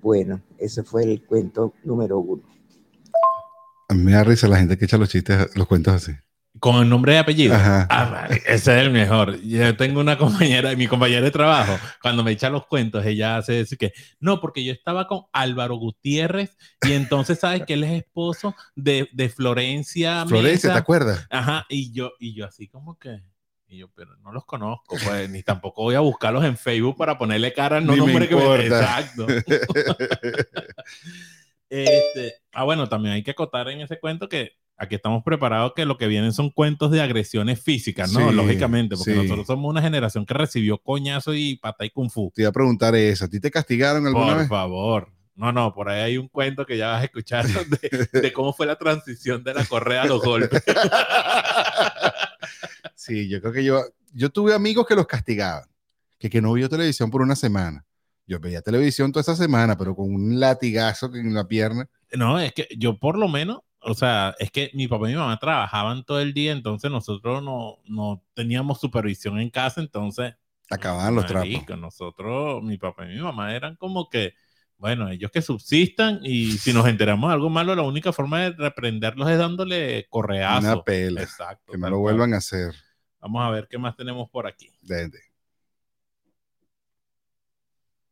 Bueno, ese fue el cuento número uno.
A mí me da risa la gente que echa los chistes, los cuentos así.
Con el nombre y apellido.
Ajá.
Ah, ese es el mejor. Yo tengo una compañera, mi compañera de trabajo, cuando me echa los cuentos, ella hace decir que no, porque yo estaba con Álvaro Gutiérrez y entonces sabes que él es esposo de, de Florencia.
Florencia,
Mesa.
¿te acuerdas?
Ajá, y yo, y yo así como que, y yo, pero no los conozco, pues, ni tampoco voy a buscarlos en Facebook para ponerle cara al no
Ni me
nombre que me. Exacto. Este, ah, bueno, también hay que acotar en ese cuento que aquí estamos preparados que lo que vienen son cuentos de agresiones físicas, ¿no?
Sí,
Lógicamente, porque
sí.
nosotros somos una generación que recibió coñazo y pata y kung fu.
Te iba a preguntar eso. ¿A ti te castigaron alguna
Por
vez?
favor. No, no, por ahí hay un cuento que ya vas a escuchar de, de cómo fue la transición de la correa a los golpes.
Sí, yo creo que yo, yo tuve amigos que los castigaban, que, que no vio televisión por una semana. Yo veía televisión toda esa semana, pero con un latigazo en la pierna.
No, es que yo por lo menos, o sea, es que mi papá y mi mamá trabajaban todo el día, entonces nosotros no, no teníamos supervisión en casa, entonces...
Acababan los trapos.
marico, Nosotros, mi papá y mi mamá eran como que, bueno, ellos que subsistan y si nos enteramos de algo malo, la única forma de reprenderlos es dándole correazo.
Una pela.
Exacto.
Que no lo vuelvan a hacer.
Vamos a ver qué más tenemos por aquí.
Desde.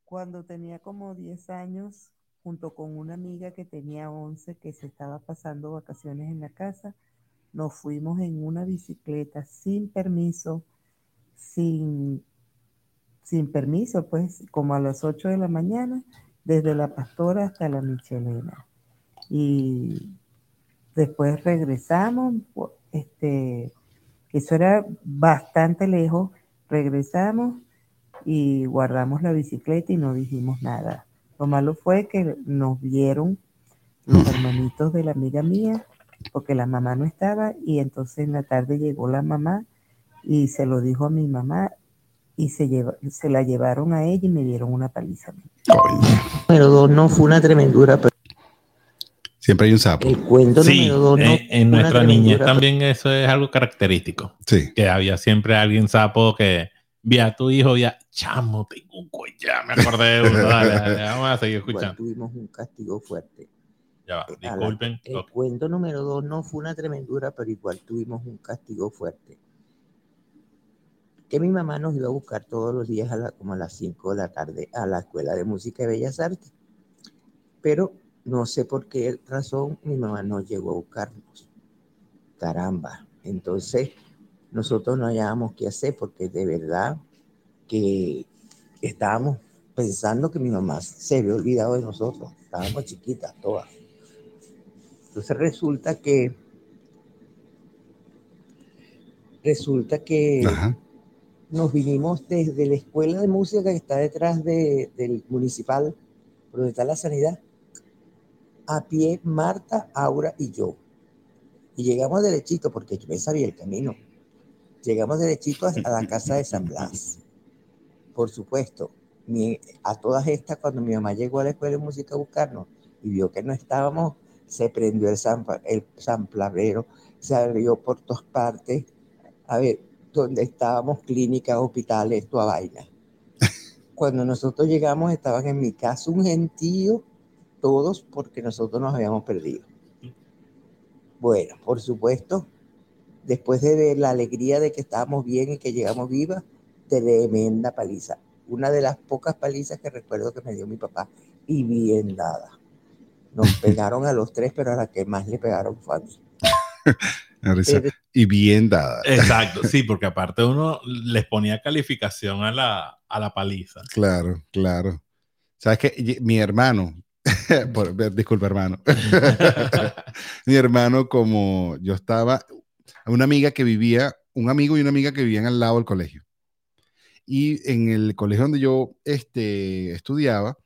Cuando tenía como 10 años, junto con una amiga que tenía 11 que se estaba pasando vacaciones en la casa, nos fuimos en una bicicleta sin permiso, sin, sin permiso, pues como a las 8 de la mañana, desde la Pastora hasta la Michelena. Y después regresamos, pu- este, eso era bastante lejos, regresamos y guardamos la bicicleta y no dijimos nada. Lo malo fue que nos vieron
los hermanitos de la amiga mía, porque la mamá no estaba, y entonces en la tarde llegó la mamá y se lo dijo a mi mamá y se, lleva, se la llevaron a ella y me dieron una paliza. Número dos no fue una tremendura, pero
Siempre hay un sapo.
el cuento
Sí,
número dos no
en, en nuestra niñez también eso es algo característico.
Sí.
Que había siempre alguien sapo que vi a tu hijo, ya, chamo, tengo un collar, me acordé de uno. Dale, dale, vamos a seguir
pero igual
escuchando.
tuvimos un castigo fuerte.
Ya va,
la-
disculpen.
el cuento número dos no fue una tremendura, pero igual tuvimos un castigo fuerte. Que mi mamá nos iba a buscar todos los días a la- como a las 5 de la tarde a la Escuela de Música y Bellas Artes. Pero no sé por qué razón mi mamá no llegó a buscarnos. Caramba. Entonces nosotros no hallábamos qué hacer porque de verdad que estábamos pensando que mi mamá se había olvidado de nosotros. Estábamos chiquitas todas. Entonces resulta que resulta que
Ajá.
nos vinimos desde la escuela de música que está detrás de- del municipal, donde está la sanidad, a pie Marta, Aura y yo. Y llegamos derechito, porque yo me sabía el camino. Llegamos derechito a, la casa de San Blas. Por supuesto, mi- a todas estas, cuando mi mamá llegó a la escuela de música a buscarnos y vio que no estábamos, se prendió el, zampa- el zamplavero, se abrió por todas partes. A ver, donde estábamos, clínicas, hospitales, toda vaina. Cuando nosotros llegamos, estaban en mi casa un gentío, todos porque nosotros nos habíamos perdido. Bueno, por supuesto, después de ver la alegría de que estábamos bien y que llegamos vivas, tremenda paliza. Una de las pocas palizas que recuerdo que me dio mi papá y bien dada. Nos pegaron a los tres, pero a la que más le pegaron fue a mí. Pero
Y bien dada.
Exacto, sí, porque aparte uno les ponía calificación a la, a la paliza.
Claro, claro. ¿Sabes qué? Mi hermano, por- disculpa hermano, mi hermano como yo estaba, una amiga que vivía, un amigo y una amiga que vivían al lado del colegio. Y en el colegio donde yo este, estudiaba,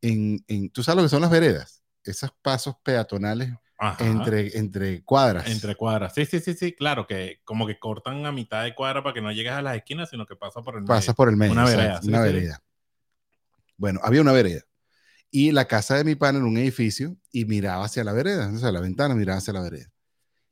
en, en, tú sabes lo que son las veredas, esos pasos peatonales
Ajá.
entre, entre cuadras.
Entre cuadras. Sí, sí, sí, sí, claro, que como que cortan a mitad de cuadra para que no llegues a las esquinas, sino que pasa por el
Pasas
medio.
por el medio.
Una vereda, sí,
una
sí.
vereda. Bueno, había una vereda. Y la casa de mi pana era un edificio y miraba hacia la vereda, o sea, la ventana miraba hacia la vereda.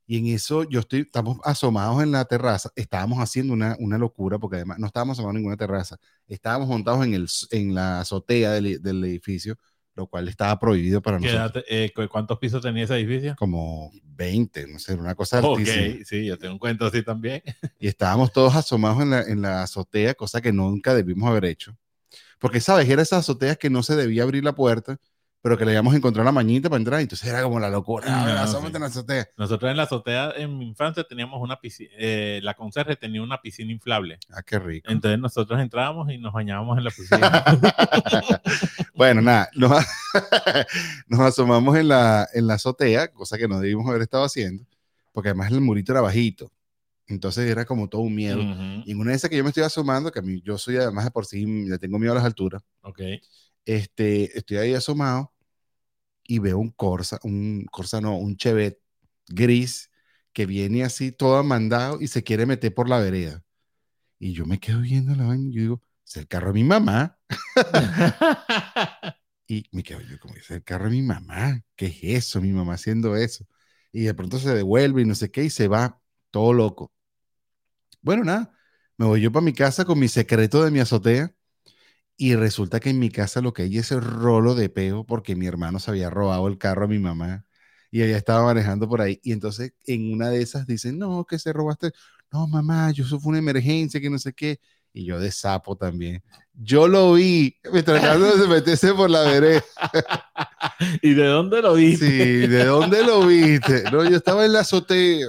Y en eso yo estoy, estamos asomados en la terraza, estábamos haciendo una, una locura, porque además no estábamos asomados en ninguna terraza, estábamos montados en, el, en la azotea del, del edificio, lo cual estaba prohibido para
¿Qué
nosotros.
eh, cu- ¿Cuántos pisos tenía ese edificio?
Como 20, no sé, una cosa
Ok,
altísima.
sí, yo tengo un cuento así también.
y estábamos todos asomados en la, en la azotea, cosa que nunca debimos haber hecho. Porque, ¿sabes? Era esas azoteas que no se debía abrir la puerta, pero que le íbamos a encontrar la mañita para entrar. Entonces era como la locura.
No,
asómate
sí.
en la azotea.
Nosotros en la azotea, en mi infancia, teníamos una piscina, eh, la conserje tenía una piscina inflable.
Ah, qué rico.
Entonces nosotros entrábamos y nos bañábamos en la piscina.
bueno, nada, nos, nos asomamos en la, en la azotea, cosa que no debimos haber estado haciendo, porque además el murito era bajito. Entonces era como todo un miedo.
Ujú,
Y en una de esas que yo me estoy asomando, que a mí yo soy además de por sí, le tengo miedo a las alturas,
Ok.
este, estoy ahí asomado y veo un Corsa, un Corsa no, un Chevette gris que viene así todo amandado y se quiere meter por la vereda. Y yo me quedo viendo la vaina y yo digo, es el carro de mi mamá. Y me quedo yo como, es el carro de mi mamá. ¿Qué es eso? Mi mamá haciendo eso. Y de pronto se devuelve y no sé qué y se va todo loco. Bueno, nada, me voy yo para mi casa con mi secreto de mi azotea y resulta que en mi casa lo que hay es el rolo de peo porque mi hermano se había robado el carro a mi mamá y ella estaba manejando por ahí. Y entonces en una de esas dicen, no, que se robaste. No, mamá, yo eso fue una emergencia, que no sé qué. Y yo de sapo también. Yo lo vi mientras Carlos se metiese por la vereda.
¿Y de dónde lo viste?
Sí, ¿de dónde lo viste? No, yo estaba en la azotea.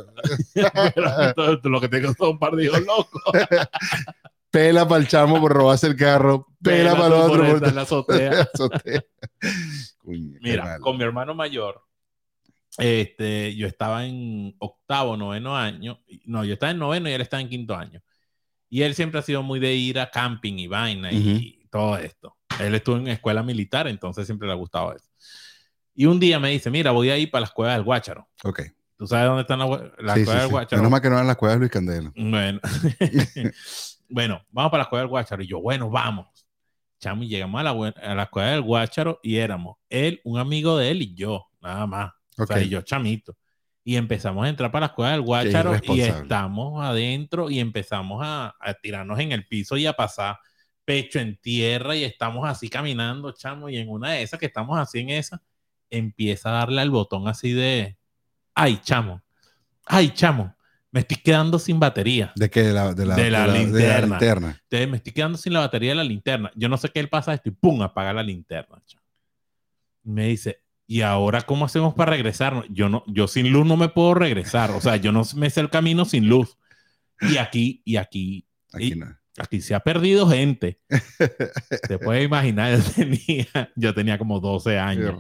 Pero lo que tengo son un par de hijos locos.
Pela para el chamo por robarse el carro. Pela, para el otro
por la azotea.
azotea. Coño, qué
Mira, con mi hermano mayor, este, yo estaba en octavo, noveno año. No, yo estaba en noveno y él estaba en quinto año. Y él siempre ha sido muy de ir a camping y vaina y todo esto. Él estuvo en escuela militar, entonces siempre le ha gustado eso. Y un día me dice, mira, voy a ir para las cuevas del Guácharo.
Ok.
¿Tú sabes dónde están las,
Sí, sí,
cuevas del
sí.
Guácharo?
Menos mal que no eran las cuevas de Luis Candela.
Bueno. bueno, vamos para las cuevas del Guácharo. Y yo, bueno, vamos. Chamo, y llegamos a la, a la cueva del Guácharo y éramos él, un amigo de él y yo, nada más. O
Ok.
sea, y yo chamito. Y empezamos a entrar para las cuevas del Guácharo y estamos adentro y empezamos a, a tirarnos en el piso y a pasar pecho en tierra y estamos así caminando, chamo, y en una de esas que estamos así en esa, empieza a darle al botón así de, ay, chamo, ay, chamo, me estoy quedando sin batería.
¿De qué? De la, de la,
De la linterna.
linterna.
Entonces me estoy quedando sin la batería de la linterna. Yo no sé qué le pasa esto y pum, apaga la linterna. Me dice, ¿y ahora cómo hacemos para regresarnos? Yo no, yo sin luz no me puedo regresar. O sea, yo no me sé el camino sin luz. Y aquí, y aquí,
Aquí
Y-
no.
Aquí se ha perdido gente. Te puedes imaginar, yo tenía, yo tenía como 12
Qué
años.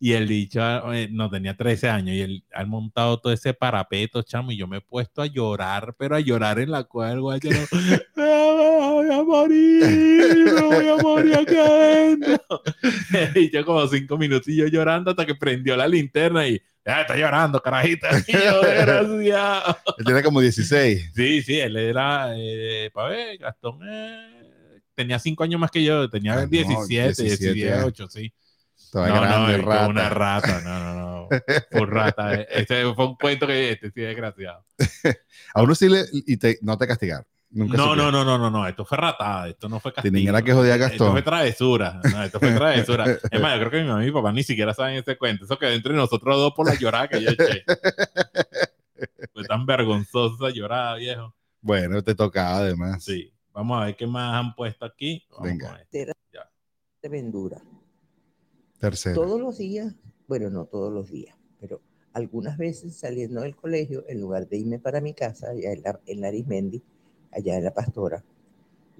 Y el dicho, eh, no, tenía 13 años y él ha montado todo ese parapeto, chamo, y yo me he puesto a llorar, pero a llorar en la cual, guay, yo no, me voy a morir, me voy a morir aquí adentro. Y yo como cinco minutos y yo llorando hasta que prendió la linterna y, ya está llorando, carajita. Yo, desgraciado.
Él tenía como 16.
Sí, sí, él era, eh, pa' ver, Gastón eh, tenía cinco años más que yo, tenía
Ah, no,
17,
17,
18, sí.
Estaba
no,
grande,
no,
rata.
fue una rata, no, no, no. Fue rata. eh. Este fue un cuento que este sí es desgraciado.
A uno sí le. Y te, no te castigaron. Nunca
No, no, no, no, no, no, esto fue ratada, esto no fue castigo.
Era que joder a
Esto
Gastón.
fue travesura, no, esto fue travesura. Es más, yo creo que mi mamá y mi papá ni siquiera saben ese cuento. Eso quedó entre nosotros dos por la llorada que yo eché. Fue tan vergonzosa esa llorada, viejo.
Bueno, te tocaba además.
Sí. Vamos a ver qué más han puesto aquí. Vamos
Venga.
con esto.
de Vendura.
Tercero.
Todos los días, bueno, no todos los días, pero algunas veces saliendo del colegio, en lugar de irme para mi casa, allá en, la, en la Arismendi, allá en La Pastora,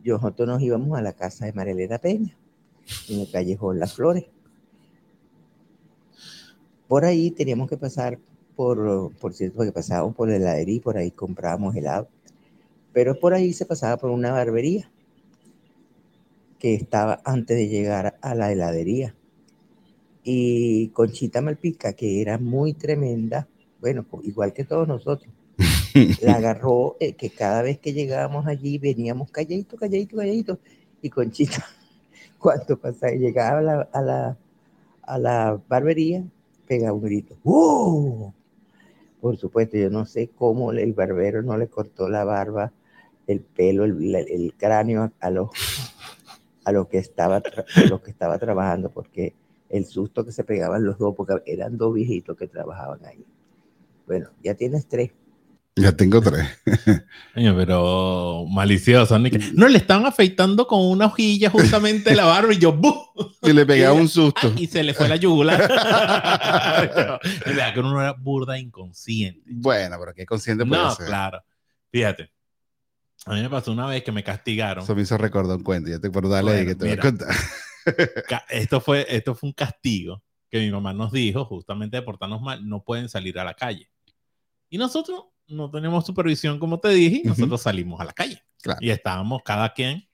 yo- nosotros nos íbamos a la casa de Marilena Peña, en el callejón Las Flores. Por ahí teníamos que pasar por, por cierto, porque pasábamos por la heladería y por ahí comprábamos helado. Pero por ahí se pasaba por una barbería que estaba antes de llegar a la heladería. Y Conchita Malpica, que era muy tremenda, bueno, igual que todos nosotros, la agarró, eh, que cada vez que llegábamos allí veníamos calladito, calladito, calladito. Y Conchita, cuando pasaba, llegaba a la, a la, a la barbería, pegaba un grito. ¡Uh! Por supuesto, yo no sé cómo el barbero no le cortó la barba, el pelo, el, cráneo a, los a los que estaba los que estaba trabajando, porque el susto que se pegaban los dos, porque eran dos viejitos que trabajaban ahí. Bueno, ya tienes tres.
Ya tengo tres.
Pero malicioso. No, le estaban afeitando con una hojilla justamente la barba y yo, ¡bu!
Y le pegaba un susto.
Ay, y se le fue la yugular. Verdad que uno era burda inconsciente.
Bueno, pero qué consciente puede
No,
ser.
claro. Fíjate. A mí me pasó una vez que me castigaron.
Eso me hizo recordar un cuento. Ya te por darle
Bueno,
que te voy a
mira.
contar.
Esto fue, esto fue un castigo que mi mamá nos dijo, justamente de portarnos mal, no pueden salir a la calle. Y nosotros no tenemos supervisión, como te dije, y nosotros salimos a la calle.
Claro.
Y estábamos cada quien,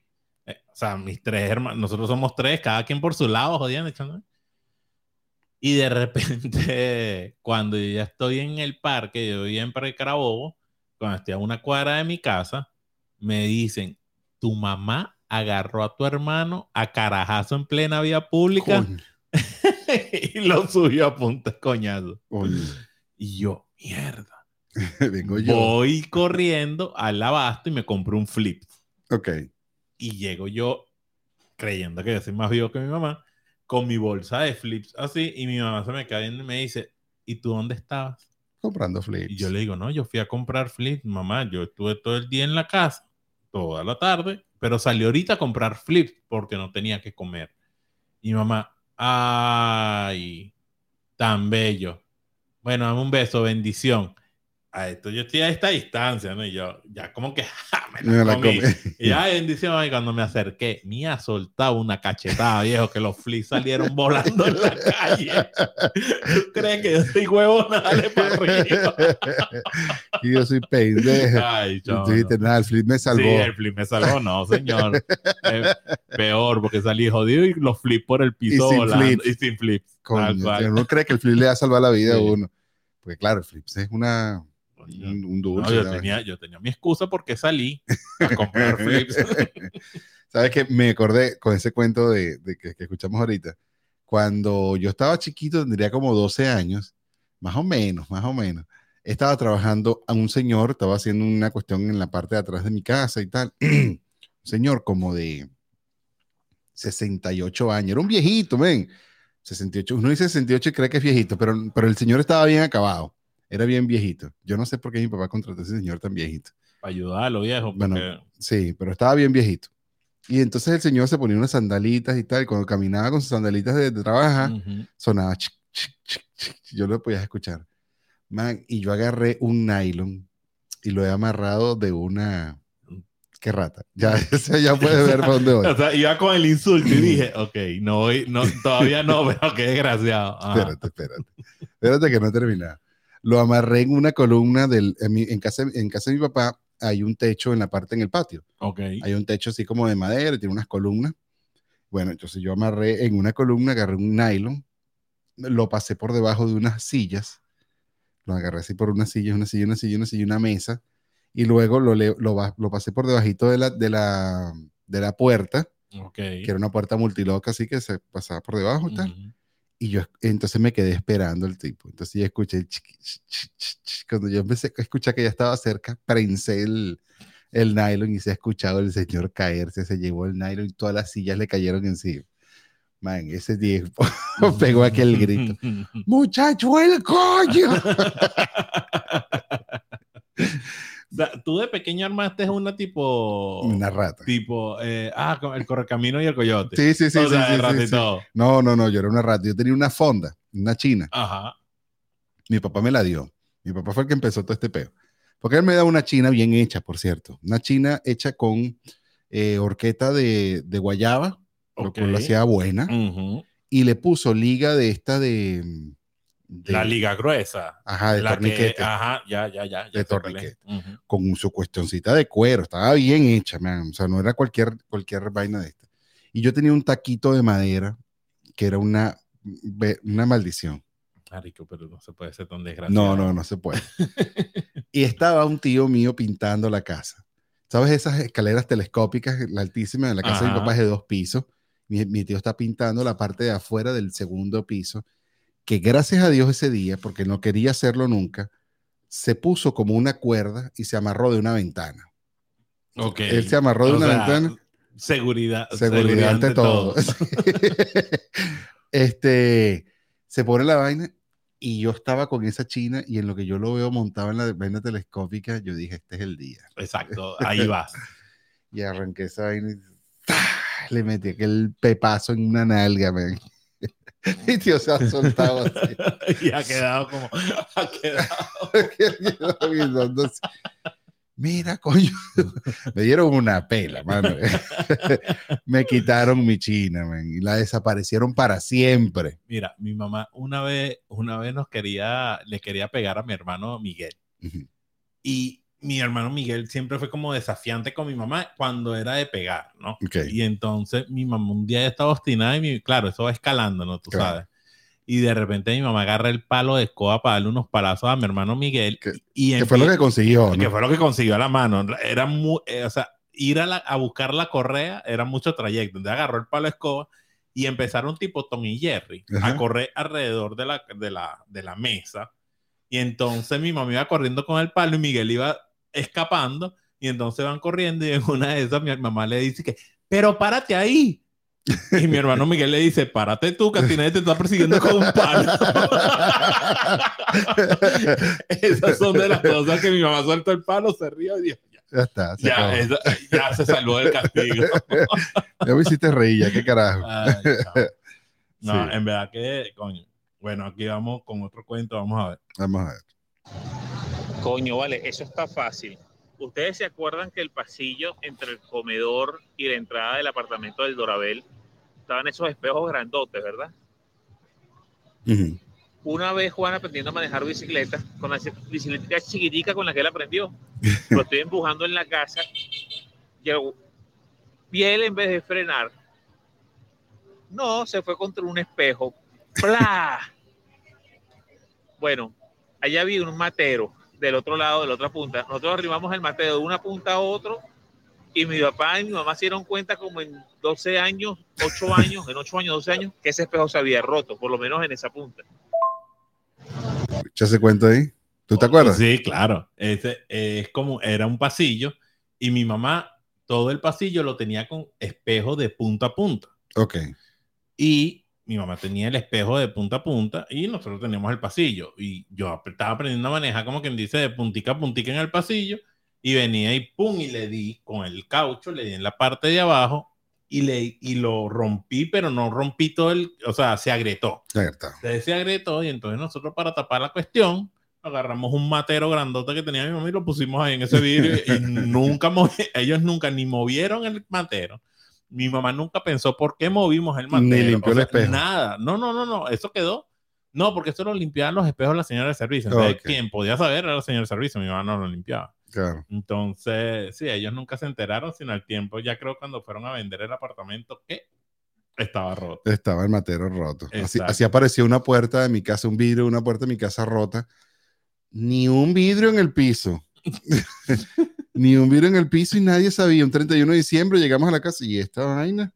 eh, o sea, mis tres hermanos, nosotros somos tres, cada quien por su lado, jodían, echando. Y de repente, cuando yo ya estoy en el parque, yo vivía en Parque Carabobo, cuando estoy a una cuadra de mi casa, me dicen, tu mamá agarró a tu hermano a carajazo en plena vía pública y lo subió a punta coñazo.
coño.
Y yo, mierda.
Vengo yo.
Voy corriendo al abasto y me compro un flip.
Ok.
Y llego yo, creyendo que yo soy más vivo que mi mamá, con mi bolsa de flips así, y mi mamá se me cae y me dice, ¿y tú dónde estabas?
Comprando flips.
Y yo le digo, no, yo fui a comprar flips, mamá, yo estuve todo el día en la casa, toda la tarde, pero salí ahorita a comprar flips porque no tenía que comer. Y mi mamá, ay, tan bello. Bueno, dame un beso, bendición. A esto yo estoy a esta distancia, ¿no? Y yo, ya como que ja, me
Me
la
la
comí.
comí.
Y ya bendición, y cuando me acerqué, me ha soltado una cachetada, viejo, que los flips salieron volando en la calle. ¿Tú crees que yo soy huevo? Dale para arriba.
y yo soy pendejo.
Ay,
dijiste,
no.
nada, el flip me salvó.
Sí, el flip me salvó, no, señor. Eh, peor, porque salí jodido y los flips por el piso
Y sin
volando.
flips.
Y sin flips.
Coño, uno cree que el flip le va a salvar la vida a uno. Porque claro, el flip es una,
Coño.
un, un
No,
dulce.
yo,
¿sabes?
tenía, yo tenía mi excusa porque salí a comprar flips.
¿Sabes qué? Me acordé con ese cuento de, de que, que escuchamos ahorita. Cuando yo estaba chiquito, tendría como 12 años, más o menos, más o menos. Estaba trabajando a un señor, estaba haciendo una cuestión en la parte de atrás de mi casa y tal. un señor como de 68 años, era un viejito, ven. 68, uno dice 68 y cree que es viejito, pero, pero el señor estaba bien acabado, era bien viejito. Yo no sé por qué mi papá contrató a ese señor tan viejito.
Para ayudarlo, viejo.
Bueno,
porque-
Sí, pero estaba bien viejito. Y entonces el señor se ponía unas sandalitas y tal, y cuando caminaba con sus sandalitas de, de trabajar,
Ujú.
sonaba chic, chic, chic, yo lo podía escuchar. Man, y yo agarré un nylon y lo he amarrado de una... ¡Qué rata! Ya, ya puedes ver para dónde voy.
O sea, iba con el insulto y dije, ok, no voy, no, todavía no, pero qué desgraciado. Ajá.
Espérate, espérate. Espérate que no he terminado. Lo amarré en una columna del... En, mi- en casa, en casa de mi papá hay un techo en la parte en el patio.
Ok.
Hay un techo así como de madera, tiene unas columnas. Bueno, entonces yo amarré en una columna, agarré un nylon, lo pasé por debajo de unas sillas, lo agarré así por una silla, una silla, una silla, una silla, una mesa, y luego lo, le- lo, lo pasé por debajito de la, de la, de la puerta,
Ok.
que era una puerta multiloca, así que se pasaba por debajo tal. Y yo entonces me quedé esperando el tipo. Entonces yo escuché el chiqui, ch, ch, ch, ch. Cuando yo empecé a escuchar que ya estaba cerca, prensé el, el nylon y se ha escuchado el señor caerse. Se llevó el nylon y todas las sillas le cayeron encima. Man, ese tiempo pegó aquel grito. ¡Muchacho, el coño!
O sea, tú de pequeño armaste una tipo.
Una rata.
Tipo, eh, ah, el correcamino y el coyote.
Sí, sí, sí.
o
sí,
sea,
sí, sí, sí.
todo.
No, no, no, yo era una rata. Yo tenía una fonda, una china.
Ajá.
Mi papá me la dio. Mi papá fue el que empezó todo este peo. Porque él me da una china bien hecha, por cierto. Una china hecha con eh, horqueta de, de guayaba, lo
Ok.
cual la hacía buena.
Ujú.
Y le puso liga de esta de... de-
La liga gruesa.
Ajá, de
la que,
torniquete.
ajá, ya, ya, ya. ya
De torniquete.
es. Ujú.
Con su cuestioncita de cuero. Estaba bien hecha, man. O sea, no era cualquier, cualquier vaina de esta. Y yo tenía un taquito de madera que era una, una maldición.
Marico, pero no se puede ser tan desgraciado.
No, no, no se puede. y estaba un tío mío pintando la casa. ¿Sabes esas escaleras telescópicas, la altísima de la casa de mi
Ajá.
papá es de dos pisos? Mi, mi tío está pintando la parte de afuera del segundo piso, que gracias a Dios ese día, porque no quería hacerlo nunca, se puso como una cuerda y se amarró de una ventana.
Ok.
Él se amarró de
O
una
sea,
ventana.
Seguridad.
Seguridad ante todo. este, se pone la vaina y yo estaba con esa china y en lo que yo lo veo montado en la vaina telescópica, yo dije, este es el día.
Exacto, ahí vas.
Y arranqué esa vaina y le metí aquel pepazo en una nalga, man. Y tío se ha soltado así.
y ha quedado como. Ha quedado.
Mira, coño. Me dieron una pela, mano. Me quitaron mi china, man, y la desaparecieron para siempre.
Mira, mi mamá una vez, una vez nos quería, le quería pegar a mi hermano Miguel.
Ujú.
Y mi hermano Miguel siempre fue como desafiante con mi mamá cuando era de pegar, ¿no?
Ok.
Y entonces mi mamá un día estaba obstinada y mi- claro, eso va escalando, ¿no? Tú
Claro.
sabes. Y de repente mi mamá agarra el palo de escoba para darle unos palazos a mi hermano Miguel.
Que-
y
Que fue lo que consiguió, ¿no?
que fue lo que consiguió a la mano. Era muy, eh, o sea, ir a, la- a buscar la correa era mucho trayecto. Entonces agarró el palo de escoba y empezaron tipo Tom y Jerry
Ajá.
a correr alrededor de la, de, la, de la mesa. Y entonces mi mamá iba corriendo con el palo y Miguel iba escapando. Y entonces van corriendo y en una de esas mi mamá le dice que, pero párate ahí. Y mi hermano Miguel le dice, párate tú, que nadie te está persiguiendo con un palo. Esas son de las cosas que mi mamá suelta el palo, se ríe y dice, ya,
Ya está. se
ya, esa- ya se salvó del castigo.
Ya me hiciste reír, ya qué carajo.
Ay, no,
Sí.
en verdad que, coño. Bueno, aquí vamos con otro cuento, vamos a ver.
Vamos a ver.
Coño, vale, eso está fácil. ¿Ustedes se acuerdan que el pasillo entre el comedor y la entrada del apartamento del Dorabel estaban esos espejos grandotes, verdad?
Ujú.
Una vez Juan aprendiendo a manejar bicicleta, con la bicicleta chiquitica con la que él aprendió, lo estoy empujando en la casa, y el piel en vez de frenar, no, se fue contra un espejo. ¡Pla! Bueno, allá había un matero del otro lado, de la otra punta. Nosotros arrimamos el matero de una punta a otro y mi papá y mi mamá se dieron cuenta como en 12 años, 8 años, en 8 años, 12 años, que ese espejo se había roto, por lo menos en esa punta.
Echa ese cuento ahí. ¿Tú te acuerdas?
Sí, claro. Ese, eh, es como, era un pasillo y mi mamá, todo el pasillo lo tenía con espejo de punta a punta.
Ok.
Y mi mamá tenía el espejo de punta a punta y nosotros teníamos el pasillo. Y yo estaba aprendiendo a manejar como quien dice de puntica a puntica en el pasillo y venía y pum, y le di con el caucho, le di en la parte de abajo y, le, y lo rompí, pero no rompí todo el, o sea, se agrietó. Se se agrietó y entonces nosotros para tapar la cuestión agarramos un matero grandote que tenía mi mamá y lo pusimos ahí en ese vidrio y nunca ellos nunca ni movieron el matero. Mi mamá nunca pensó por qué movimos el matero.
Ni limpió el espejo.
Nada. No, no, no, no. Eso quedó. No, porque eso lo limpiaban los espejos la señora de servicio. Entonces,
Ok.
quien podía saber era la señora de servicio. Mi mamá no lo limpiaba.
Claro.
Entonces, sí, ellos nunca se enteraron, sino al tiempo, ya creo cuando fueron a vender el apartamento que estaba roto.
Estaba el matero roto. Así, así apareció una puerta de mi casa, un vidrio, una puerta de mi casa rota. Ni un vidrio en el piso. ni un vidrio en el piso y nadie sabía. Un 31 de diciembre llegamos a la casa y esta vaina.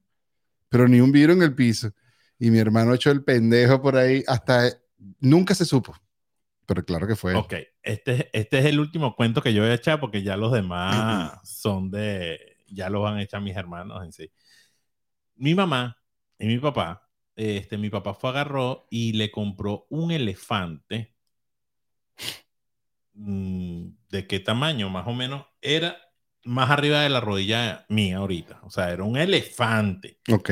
Pero ni un vidrio en el piso. Y mi hermano echó el pendejo por ahí. Hasta nunca se supo. Pero claro que fue.
Ok, este, este es el último cuento que yo voy a echar porque ya los demás son de, ya los han hecho mis hermanos en sí. Mi mamá y mi papá, este, mi papá fue agarró y le compró un elefante. Mm, ¿De qué tamaño? Más o menos era más arriba de la rodilla mía ahorita. O sea, era un elefante
Ok.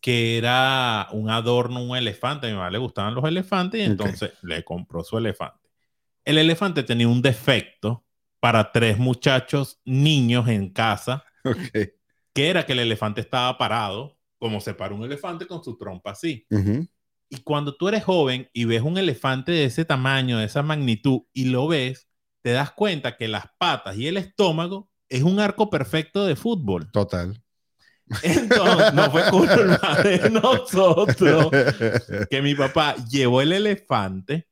que era un adorno, un elefante. A mi mamá le gustaban los elefantes y entonces le compró su elefante. El elefante tenía un defecto para tres muchachos niños en casa,
Ok.
que era que el elefante estaba parado, como se para un elefante con su trompa así.
Ujú.
Y cuando tú eres joven y ves un elefante de ese tamaño, de esa magnitud, y lo ves, te das cuenta que las patas y el estómago es un arco perfecto de fútbol.
Total.
Entonces, no fue culpa de nosotros que mi papá llevó el elefante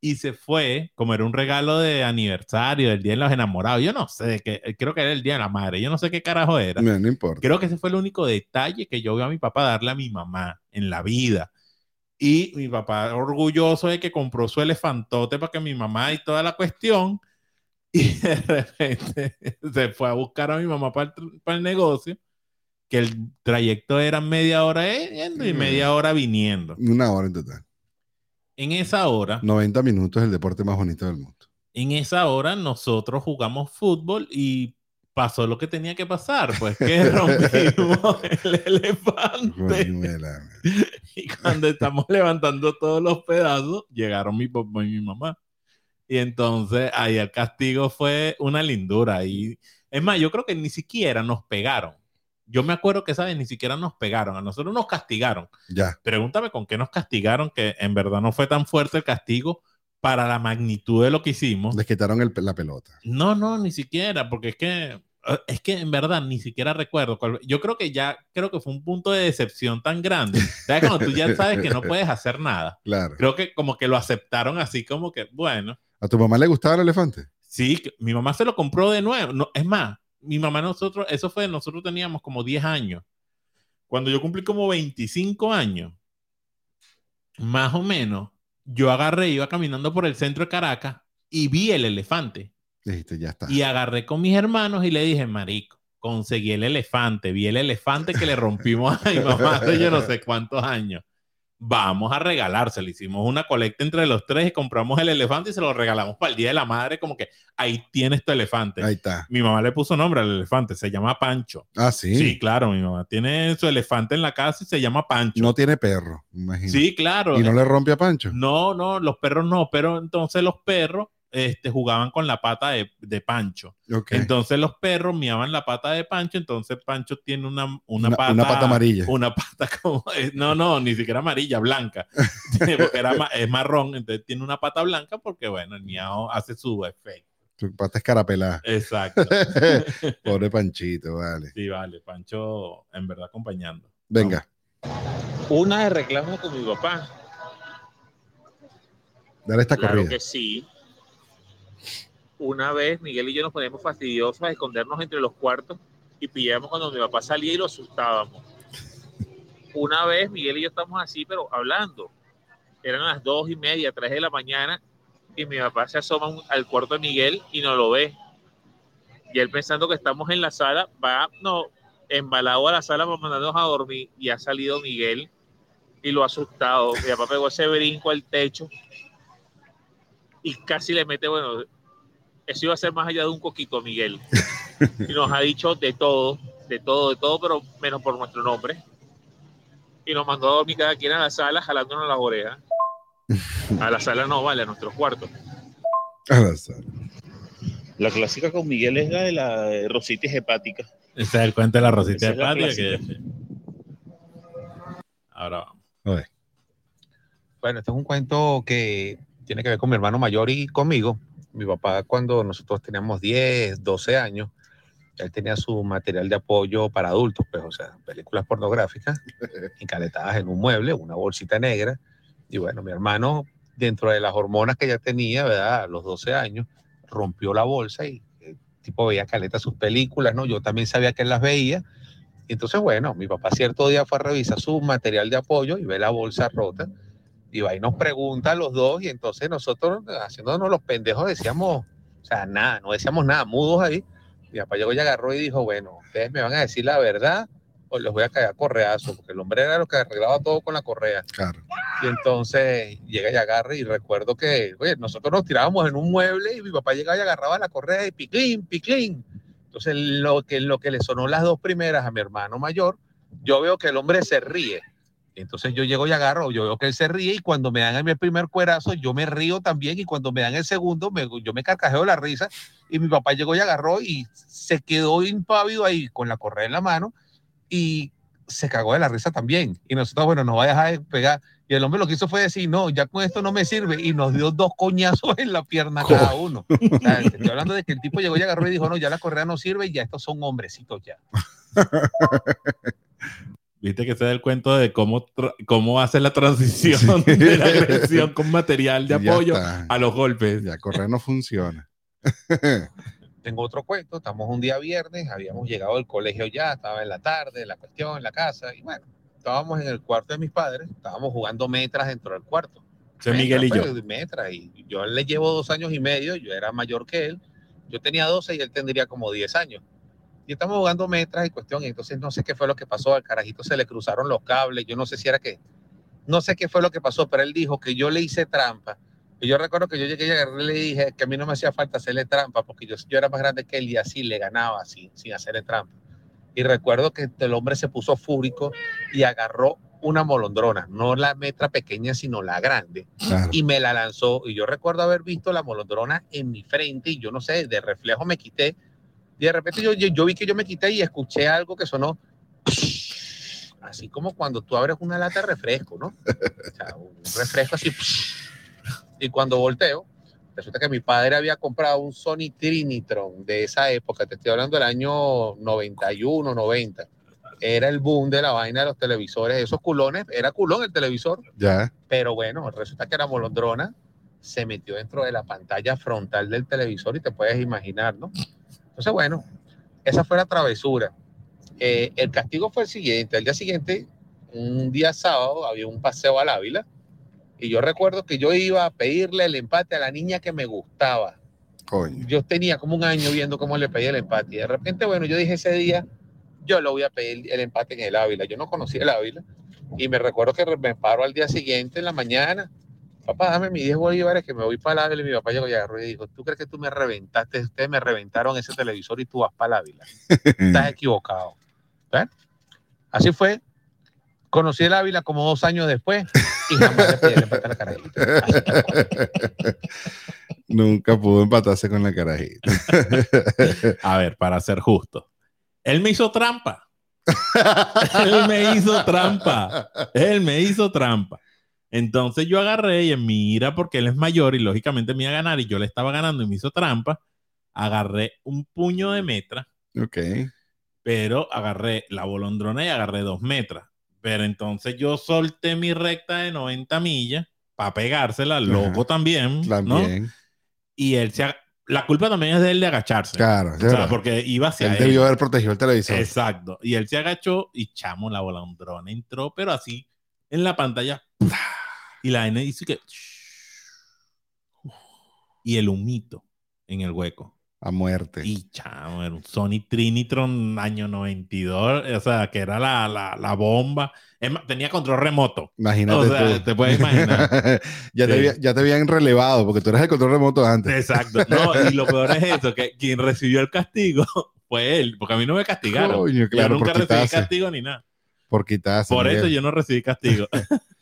y se fue, como era un regalo de aniversario del Día de los Enamorados. Yo no sé, que, creo que era el Día de la Madre, yo no sé qué carajo era.
No, no importa.
Creo que ese fue el único detalle que yo vi a mi papá darle a mi mamá en la vida. Y mi papá orgulloso de que compró su elefantote para que mi mamá y toda la cuestión. Y de repente se fue a buscar a mi mamá para el, para el negocio, que el trayecto era media hora yendo y
Mm.
media hora viniendo.
Una hora en total.
En esa hora,
90 minutos es el deporte más bonito del mundo.
en esa hora nosotros jugamos fútbol y pasó lo que tenía que pasar, pues que rompimos el elefante. Y cuando estamos levantando todos los pedazos, llegaron mi papá y mi mamá. Y entonces ahí el castigo fue una lindura. Y es más, yo creo que ni siquiera nos pegaron. Yo me acuerdo que esa vez ni siquiera nos pegaron. A nosotros nos castigaron.
Ya.
Pregúntame con qué nos castigaron, que en verdad no fue tan fuerte el castigo para la magnitud de lo que hicimos.
Les quitaron el- la pelota.
No, no, ni siquiera, porque es que eh, es que en verdad ni siquiera recuerdo. cuál- Yo creo que ya creo que fue un punto de decepción tan grande. ¿Sabes? Cuando tú ya sabes que no puedes hacer nada.
Claro.
Creo que como que lo aceptaron así como que, bueno,
¿A tu mamá le gustaba el elefante?
sí, mi mamá se lo compró de nuevo. No, es más, mi mamá nosotros, eso fue, nosotros teníamos como 10 años. Cuando yo cumplí como 25 años, más o menos, yo agarré, iba caminando por el centro de Caracas y vi el elefante.
Dijiste, ya está.
Y agarré con mis hermanos y le dije, marico, conseguí el elefante, vi el elefante que le rompimos a mi mamá hace yo no sé cuántos años. Vamos a regalárselo. Hicimos una colecta entre los tres y compramos el elefante y se lo regalamos para el Día de la Madre, como que ahí tienes tu elefante.
Ahí está.
Mi mamá le puso nombre al elefante, se llama Pancho.
Ah, sí.
Sí, claro, mi mamá tiene su elefante en la casa y se llama Pancho.
No tiene perro, imagino.
sí, claro.
Y no le rompe a Pancho.
No, no, los perros no, pero entonces los perros este, jugaban con la pata de, de Pancho. Entonces los perros miaban la pata de Pancho, entonces Pancho tiene una, una,
Una-
pata.
una pata amarilla.
Una pata como. eh, No, no, ni siquiera amarilla, blanca. Porque era es marrón, entonces tiene una pata blanca porque, bueno, el miau hace su efecto.
Tu pata escarapelada.
Exacto.
Pobre Panchito, vale.
Sí, vale, Pancho en verdad acompañando.
Venga,
Una de reclamo con mi papá.
dale esta
Claro
corrida.
que sí. Una vez Miguel y yo nos poníamos fastidiosos a escondernos entre los cuartos y pillamos cuando mi papá salía y lo asustábamos. Una vez Miguel y yo estamos así, pero hablando. Eran las dos y media, tres de la mañana y mi papá se asoma al cuarto de Miguel y no lo ve. Y él pensando que estamos en la sala, va no, embalado a la sala para mandarnos a dormir y ha salido Miguel y lo ha asustado. Mi papá pegó ese brinco al techo y casi le mete, bueno, eso iba a ser más allá de un coquito, Miguel. Y nos ha dicho de todo, de todo, de todo, pero menos por nuestro nombre. Y nos mandó a dormir cada quien a la sala jalándonos las orejas. A la sala no, vale, a nuestros cuartos.
Al azar.
La clásica con Miguel es la de la rositis hepática.
Ese es el cuento de la Rosita
es la.
Que...
clásica.
Ahora vamos.
Oye,
Bueno, este es un cuento que tiene que ver con mi hermano mayor y conmigo. Mi papá, cuando nosotros teníamos 10, 12 años, él tenía su material de apoyo para adultos, pues, o sea, películas pornográficas, encaletadas en un mueble, una bolsita negra. Y bueno, mi hermano, dentro de las hormonas que ya tenía, ¿verdad? A los 12 años, rompió la bolsa y el tipo veía caleta sus películas, ¿no? Yo también sabía que él las veía. Y entonces, bueno, mi papá cierto día fue a revisar su material de apoyo y ve la bolsa rota y va y nos pregunta a los dos y entonces nosotros haciéndonos los pendejos decíamos, o sea, nada, no decíamos nada, mudos ahí. Mi papá llegó y agarró y dijo, bueno, ustedes me van a decir la verdad o les voy a caer a correazo, porque el hombre era lo que arreglaba todo con la correa.
claro.
Y entonces llega y agarra y recuerdo que, oye, nosotros nos tirábamos en un mueble y mi papá llegaba y agarraba la correa y piclín, piclín. Entonces lo que, lo que le sonó las dos primeras a mi hermano mayor, yo veo que el hombre se ríe. Entonces yo llego y agarro, yo veo que él se ríe y cuando me dan el primer cuerazo, yo me río también y cuando me dan el segundo, me- yo me carcajeo la risa y mi papá llegó y agarró y se quedó impávido ahí con la correa en la mano y se cagó de la risa también. Y nosotros, bueno, nos va a dejar de pegar. Y el hombre lo que hizo fue decir, no, ya con esto no me sirve. Y nos dio dos coñazos en la pierna cada uno. O sea, te estoy hablando de que el tipo llegó y agarró y dijo, no, ya la correa no sirve y ya estos son hombrecitos ya.
Viste que ese es el cuento de cómo, cómo hace la transición de la agresión con material de apoyo a los golpes.
Ya correr no funciona.
Tengo otro cuento, estamos un día viernes, habíamos llegado del colegio ya, estaba en la tarde, la cuestión, en la casa, y bueno, estábamos en el cuarto de mis padres, estábamos jugando metras dentro del cuarto.
Ese es Miguel y yo.
pues, Metra, y yo le llevo dos años y medio, yo era mayor que él, yo tenía 12 y él tendría como 10 años. Y estamos jugando metras y cuestión, y entonces no sé qué fue lo que pasó, al carajito se le cruzaron los cables, yo no sé si era que, no sé qué fue lo que pasó, pero él dijo que yo le hice trampa. Y yo recuerdo que yo llegué y agarré le dije que a mí no me hacía falta hacerle trampa, porque yo, yo era más grande que él y así le ganaba sin, sin hacerle trampa. Y recuerdo que el hombre se puso fúrico y agarró una molondrona, no la metra pequeña, sino la grande
Claro.
y me la lanzó. Y yo recuerdo haber visto la molondrona en mi frente y yo no sé, de reflejo me quité. Y de repente yo, yo, yo vi que yo me quité y escuché algo que sonó así como cuando tú abres una lata de refresco, ¿no? O sea, un refresco así. Y cuando volteo, resulta que mi padre había comprado un Sony Trinitron de esa época, te estoy hablando del año 91, 90. Era el boom de la vaina de los televisores, esos culones, era culón el televisor,
Ya.
pero bueno, resulta que la molondrona se metió dentro de la pantalla frontal del televisor y te puedes imaginar, ¿no? Entonces, bueno, esa fue la travesura. Eh, el castigo fue el siguiente. Al día siguiente, un día sábado, había un paseo al Ávila y yo recuerdo que yo iba a pedirle el empate a la niña que me gustaba.
Coño.
Yo tenía como un año viendo cómo le pedía el empate y de repente, bueno, yo dije ese día, yo lo voy a pedir el empate en el Ávila. Yo no conocía el Ávila y me recuerdo que me paro al día siguiente en la mañana. Papá, dame mis 10 bolívares que me voy para el Ávila. Y mi papá llegó y agarró y dijo, ¿tú crees que tú me reventaste? Ustedes me reventaron ese televisor y tú vas para el Ávila. Estás equivocado. ¿Ves? Así fue. Conocí el Ávila como dos años después y jamás le pedí a la carajita. Así que,
Nunca pudo empatarse con la carajita.
A ver, para ser justo. Él me hizo trampa. Él me hizo trampa. Él me hizo trampa. Entonces yo agarré y en mi ira, porque él es mayor y lógicamente me iba a ganar y yo le estaba ganando y me hizo trampa, agarré un puño de metra,
ok.
pero agarré la bolondrona y agarré dos metras. Pero entonces yo solté mi recta de 90 millas para pegársela, loco
Ajá.
también, ¿no?
También.
Y él se... La culpa también es de él de agacharse.
Claro,
O
es
sea,
verdad.
porque iba hacia
Él
él.
debió haber protegido el televisor.
Exacto. Y él se agachó y chamo la bolondrona entró, pero así en la pantalla. Y la N dice que. Y el humito en el hueco.
A muerte.
Y chamo, era un Sony Trinitron año 92. O sea, que era la, la, la bomba. Tenía control remoto.
Imagínate
O sea,
tú.
te puedes imaginar.
ya, te había- ya te habían relevado, porque tú eras el control remoto antes.
Exacto. No, y lo peor es eso, que quien recibió el castigo fue él, porque a mí no me castigaron.
Coño, claro,
yo nunca recibí
quitarse.
castigo ni nada.
Por quitarse.
Por eso
Miguel.
yo no recibí castigo.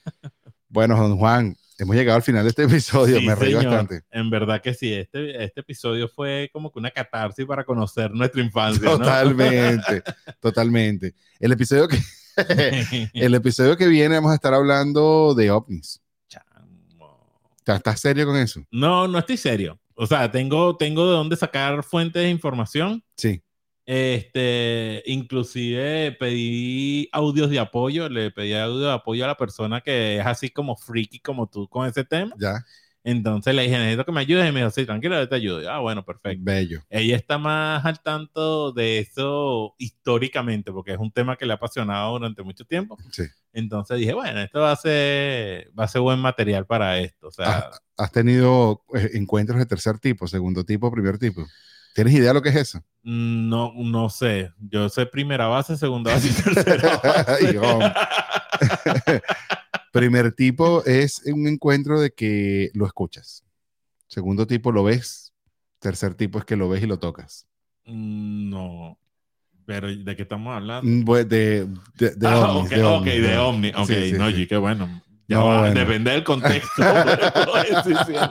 Bueno, don Juan, hemos llegado al final de este episodio.
Sí,
Me reí
señor.
bastante.
En verdad que sí, este, este episodio fue como que una catarsis para conocer nuestra infancia. ¿no?
Totalmente, totalmente. El episodio que el episodio que viene vamos a estar hablando de ovnis.
Chamo.
¿Estás estás serio con eso?
No, no estoy serio. O sea, tengo, tengo de dónde sacar fuentes de información.
Sí.
Este, inclusive pedí audios de apoyo, le pedí audio de apoyo a la persona que es así como freaky como tú con ese tema.
Ya.
Entonces le dije, necesito que me ayudes y me dijo, sí, tranquilo, yo te ayudo. Ah, bueno, perfecto.
Bello.
Ella está más al tanto de eso históricamente, porque es un tema que le ha apasionado durante mucho tiempo.
Sí.
Entonces dije, bueno, esto va a ser, va a ser buen material para esto. O sea,
Ah, ¿Has tenido eh, encuentros de tercer tipo, segundo tipo, primer tipo? ¿Tienes idea de lo que es eso?
no, no sé. Yo sé primera base, segunda base y tercera base.
Primer tipo es un encuentro de que lo escuchas. Segundo tipo lo ves. Tercer tipo es que lo ves y lo tocas.
No. Pero ¿de qué estamos hablando?
Mm, pues, De, de, de
ah,
ovnis,
ok,
de
ok,
ovnis,
de ovni. Ok,
Sí, sí,
no,
sí.
qué bueno. Ya
No,
va,
bueno.
Depende del contexto. no.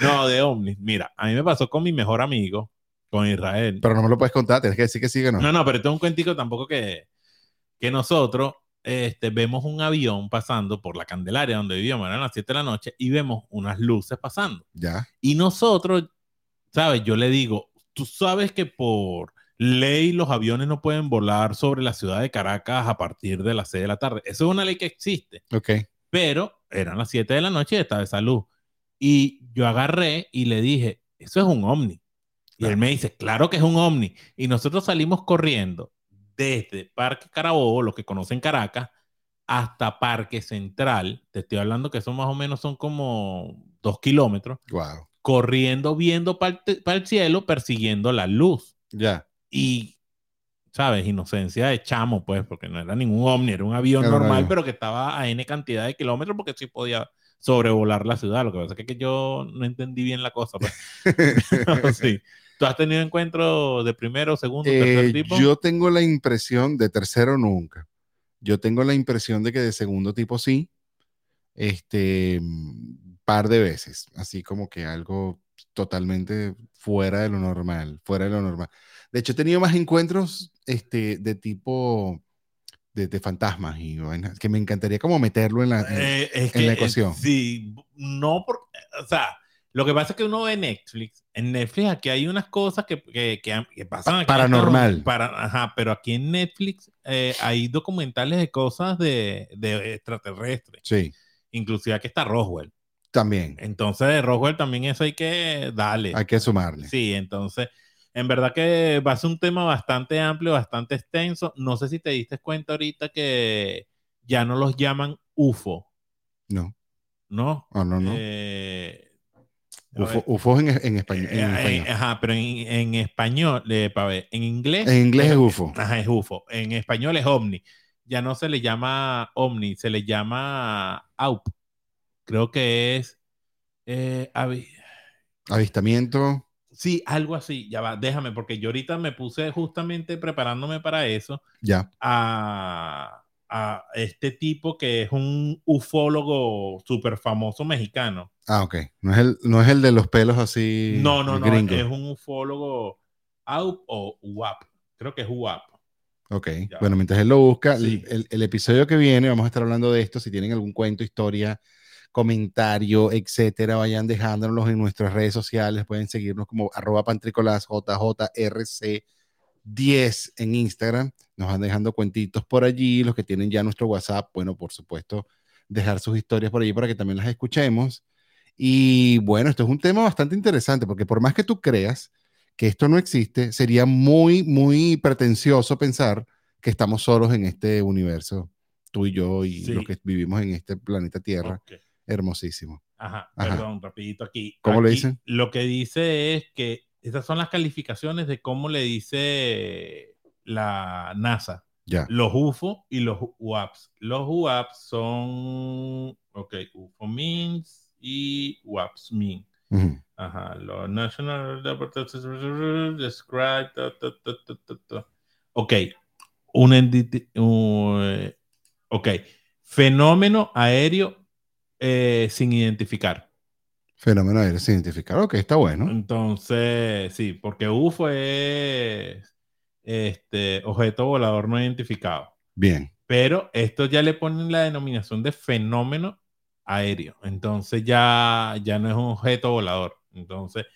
No, de ovnis. Mira, a mí me pasó con mi mejor amigo, con Israel.
Pero no me lo puedes contar, tienes que decir que sí que no.
No, no, pero tengo un cuentico tampoco que, que nosotros este, vemos un avión pasando por la Candelaria donde vivíamos, eran las 7 de la noche, y vemos unas luces pasando.
Ya.
Y nosotros, ¿sabes? Yo le digo, tú sabes que por ley los aviones no pueden volar sobre la ciudad de Caracas a partir de las 6 de la tarde. Eso es una ley que existe,
Ok.
pero eran las 7 de la noche y estaba de salud. Y yo agarré y le dije, eso es un ovni. Y él me dice, claro que es un ovni. Y nosotros salimos corriendo desde Parque Carabobo, los que conocen Caracas, hasta Parque Central. Te estoy hablando que eso más o menos son como dos kilómetros
Wow.
corriendo, viendo para el cielo, persiguiendo la luz.
Ya.
Y, ¿sabes? Inocencia de chamo, pues, porque no era ningún ovni, era un avión
Era
normal, pero que estaba a N cantidad de kilómetros porque sí podía sobrevolar la ciudad. Lo que pasa es que yo no entendí bien la cosa. Pues. sí. ¿Tú has tenido encuentros de primero, segundo, tercer
Eh,
tipo?
yo tengo la impresión de tercero nunca. Yo tengo la impresión de que de segundo tipo sí. Este, par de veces. Así como que algo totalmente fuera de lo normal, fuera de lo normal. De hecho, he tenido más encuentros este, de tipo de, de fantasmas y vainas, que me encantaría como meterlo en la... en-
Eh, es
en la
eh,
ecuación.
sí, no porque, o sea, lo que pasa es que uno ve Netflix, en Netflix aquí hay unas cosas que, que, que, que pasan aquí
Paranormal.
Para, ajá, pero aquí en Netflix eh, hay documentales de cosas de, de extraterrestres,
sí,
inclusive aquí está Roswell.
también.
Entonces de Roswell también eso hay que darle.
Hay que sumarle.
Sí, entonces, en verdad que va a ser un tema bastante amplio, bastante extenso. No sé si te diste cuenta ahorita que ya no los llaman UFO,
No,
¿no?
oh, no, no.
Eh,
UFO, UFOs en, en español. en
eh, eh,
español.
ajá, pero en, en español, eh, pa' ver, en inglés.
En inglés es UFO.
Ajá, es UFO. En español es OVNI. Ya no se le llama OVNI, se le llama AUP. Creo que es. eh, avi-
Avistamiento.
sí, algo así. Ya va, déjame, porque yo ahorita me puse justamente preparándome para eso
Ya.
a, a este tipo que es un ufólogo súper famoso mexicano.
Ah, ok. No es el, no es el de los pelos así.
No, no, no.
gringo.
Es un ufólogo AUP o UAP. Creo que es UAP.
Ok.
Ya.
Bueno, mientras él lo busca, el-
Sí.
el, el episodio que viene vamos a estar hablando de esto. Si tienen algún cuento, historia, comentario, etcétera, vayan dejándonos en nuestras redes sociales. Pueden seguirnos como arroba pantricolas, JJRC10 en Instagram. Nos van dejando cuentitos por allí. Los que tienen ya nuestro WhatsApp, bueno, por supuesto, dejar sus historias por allí para que también las escuchemos. Y bueno, esto es un tema bastante interesante porque por más que tú creas que esto no existe, sería muy, muy pretencioso pensar que estamos solos en este universo, tú y yo y
Sí.
los que vivimos en este planeta Tierra hermosísimo.
Ajá,
Ajá.
perdón, rapidito aquí.
¿Cómo le dicen?
Lo que dice es que esas son las calificaciones de cómo le dice la NASA.
Ya.
Los UFO y los UAPs. Los UAPs son, ok, UFO means y UAPs mean.
Ujú.
Ajá, los National Describe. ta. Ok, un entity- un, eh, ok, fenómeno aéreo eh, sin identificar.
Fenómeno aéreo sin identificar. Ok, está bueno.
Entonces, sí, porque UFO es este objeto volador no identificado.
Bien.
Pero esto ya le ponen la denominación de fenómeno aéreo. Entonces ya, ya no es un objeto volador. Entonces,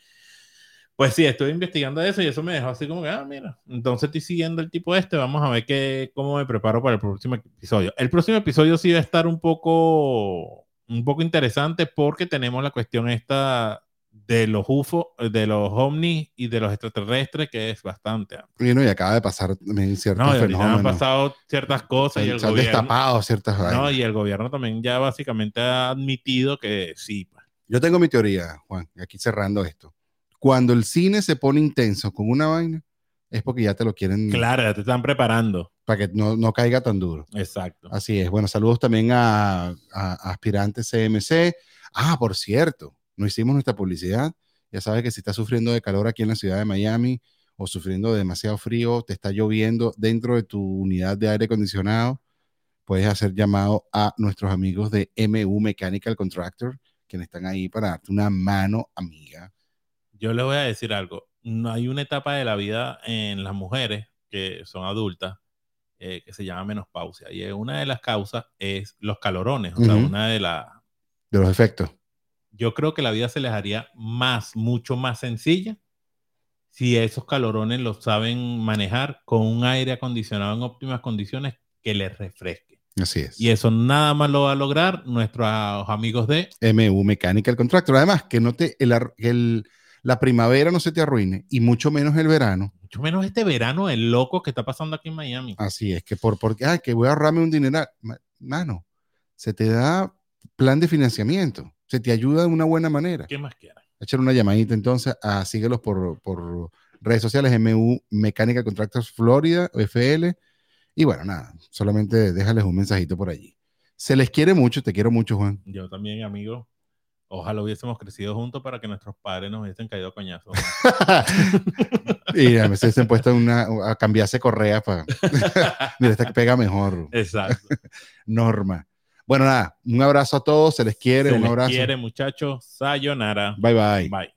pues sí, estoy investigando eso y eso me dejó así como que, ah, mira, entonces estoy siguiendo el tipo este, vamos a ver qué, cómo me preparo para el próximo episodio. El próximo episodio sí va a estar un poco, un poco interesante porque tenemos la cuestión esta de los UFO, de los ovnis y de los extraterrestres, que es bastante amplia.
Y, no, y acaba de pasar también ciertos
No, ahorita han
fenómenos.
pasado ciertas cosas y
Se,
el
se han
gobierno...
destapado ciertas
No,
vainas.
y el gobierno también ya básicamente ha admitido que sí. pues.
Yo tengo mi teoría, Juan, aquí cerrando esto. Cuando el cine se pone intenso con una vaina, es porque ya te lo quieren
Claro, ya te están preparando.
para que no, no caiga tan duro.
Exacto.
Así es. Bueno, saludos también a, a- a aspirantes CMC. Ah, por cierto, no hicimos nuestra publicidad. Ya sabes que si estás sufriendo de calor aquí en la ciudad de Miami o sufriendo de demasiado frío, te está lloviendo dentro de tu unidad de aire acondicionado, puedes hacer llamado a nuestros amigos de MU Mechanical Contractor, quienes están ahí para darte una mano amiga.
Yo le voy a decir algo. No hay una etapa de la vida en las mujeres que son adultas eh, que se llama menopausia. Y una de las causas es los calorones. O sea, una de las.
De los efectos.
Yo creo que la vida se les haría más, mucho más sencilla si esos calorones los saben manejar con un aire acondicionado en óptimas condiciones que les refresque.
Así es.
Y eso nada más lo va a lograr nuestros amigos de
MU Mechanical Contractor. Además, que, no te, el, el- la primavera no se te arruine y mucho menos el verano.
mucho menos este verano, el loco que está pasando aquí en Miami.
Así es, que por porque, ah, que voy a ahorrarme un dineral. Ma- Mano, se te da plan de financiamiento, se te ayuda de una buena manera.
¿Qué más quieras?
Echar una llamadita entonces, a, síguelos por, por redes sociales, MU Mecánica Contractors Florida, FL. Y bueno, nada, solamente déjales un mensajito por allí. Se les quiere mucho, te quiero mucho, Juan.
Yo también, amigo. Ojalá hubiésemos crecido juntos para que nuestros padres nos hubiesen caído a coñazos.
y a veces se han puesto una, a cambiarse correa para. Mira, esta que pega mejor.
Exacto.
Norma. Bueno, nada, un abrazo a todos, se les quiere,
Se
un
les
abrazo.
quiere, muchachos. Sayonara.
Bye bye.
Bye.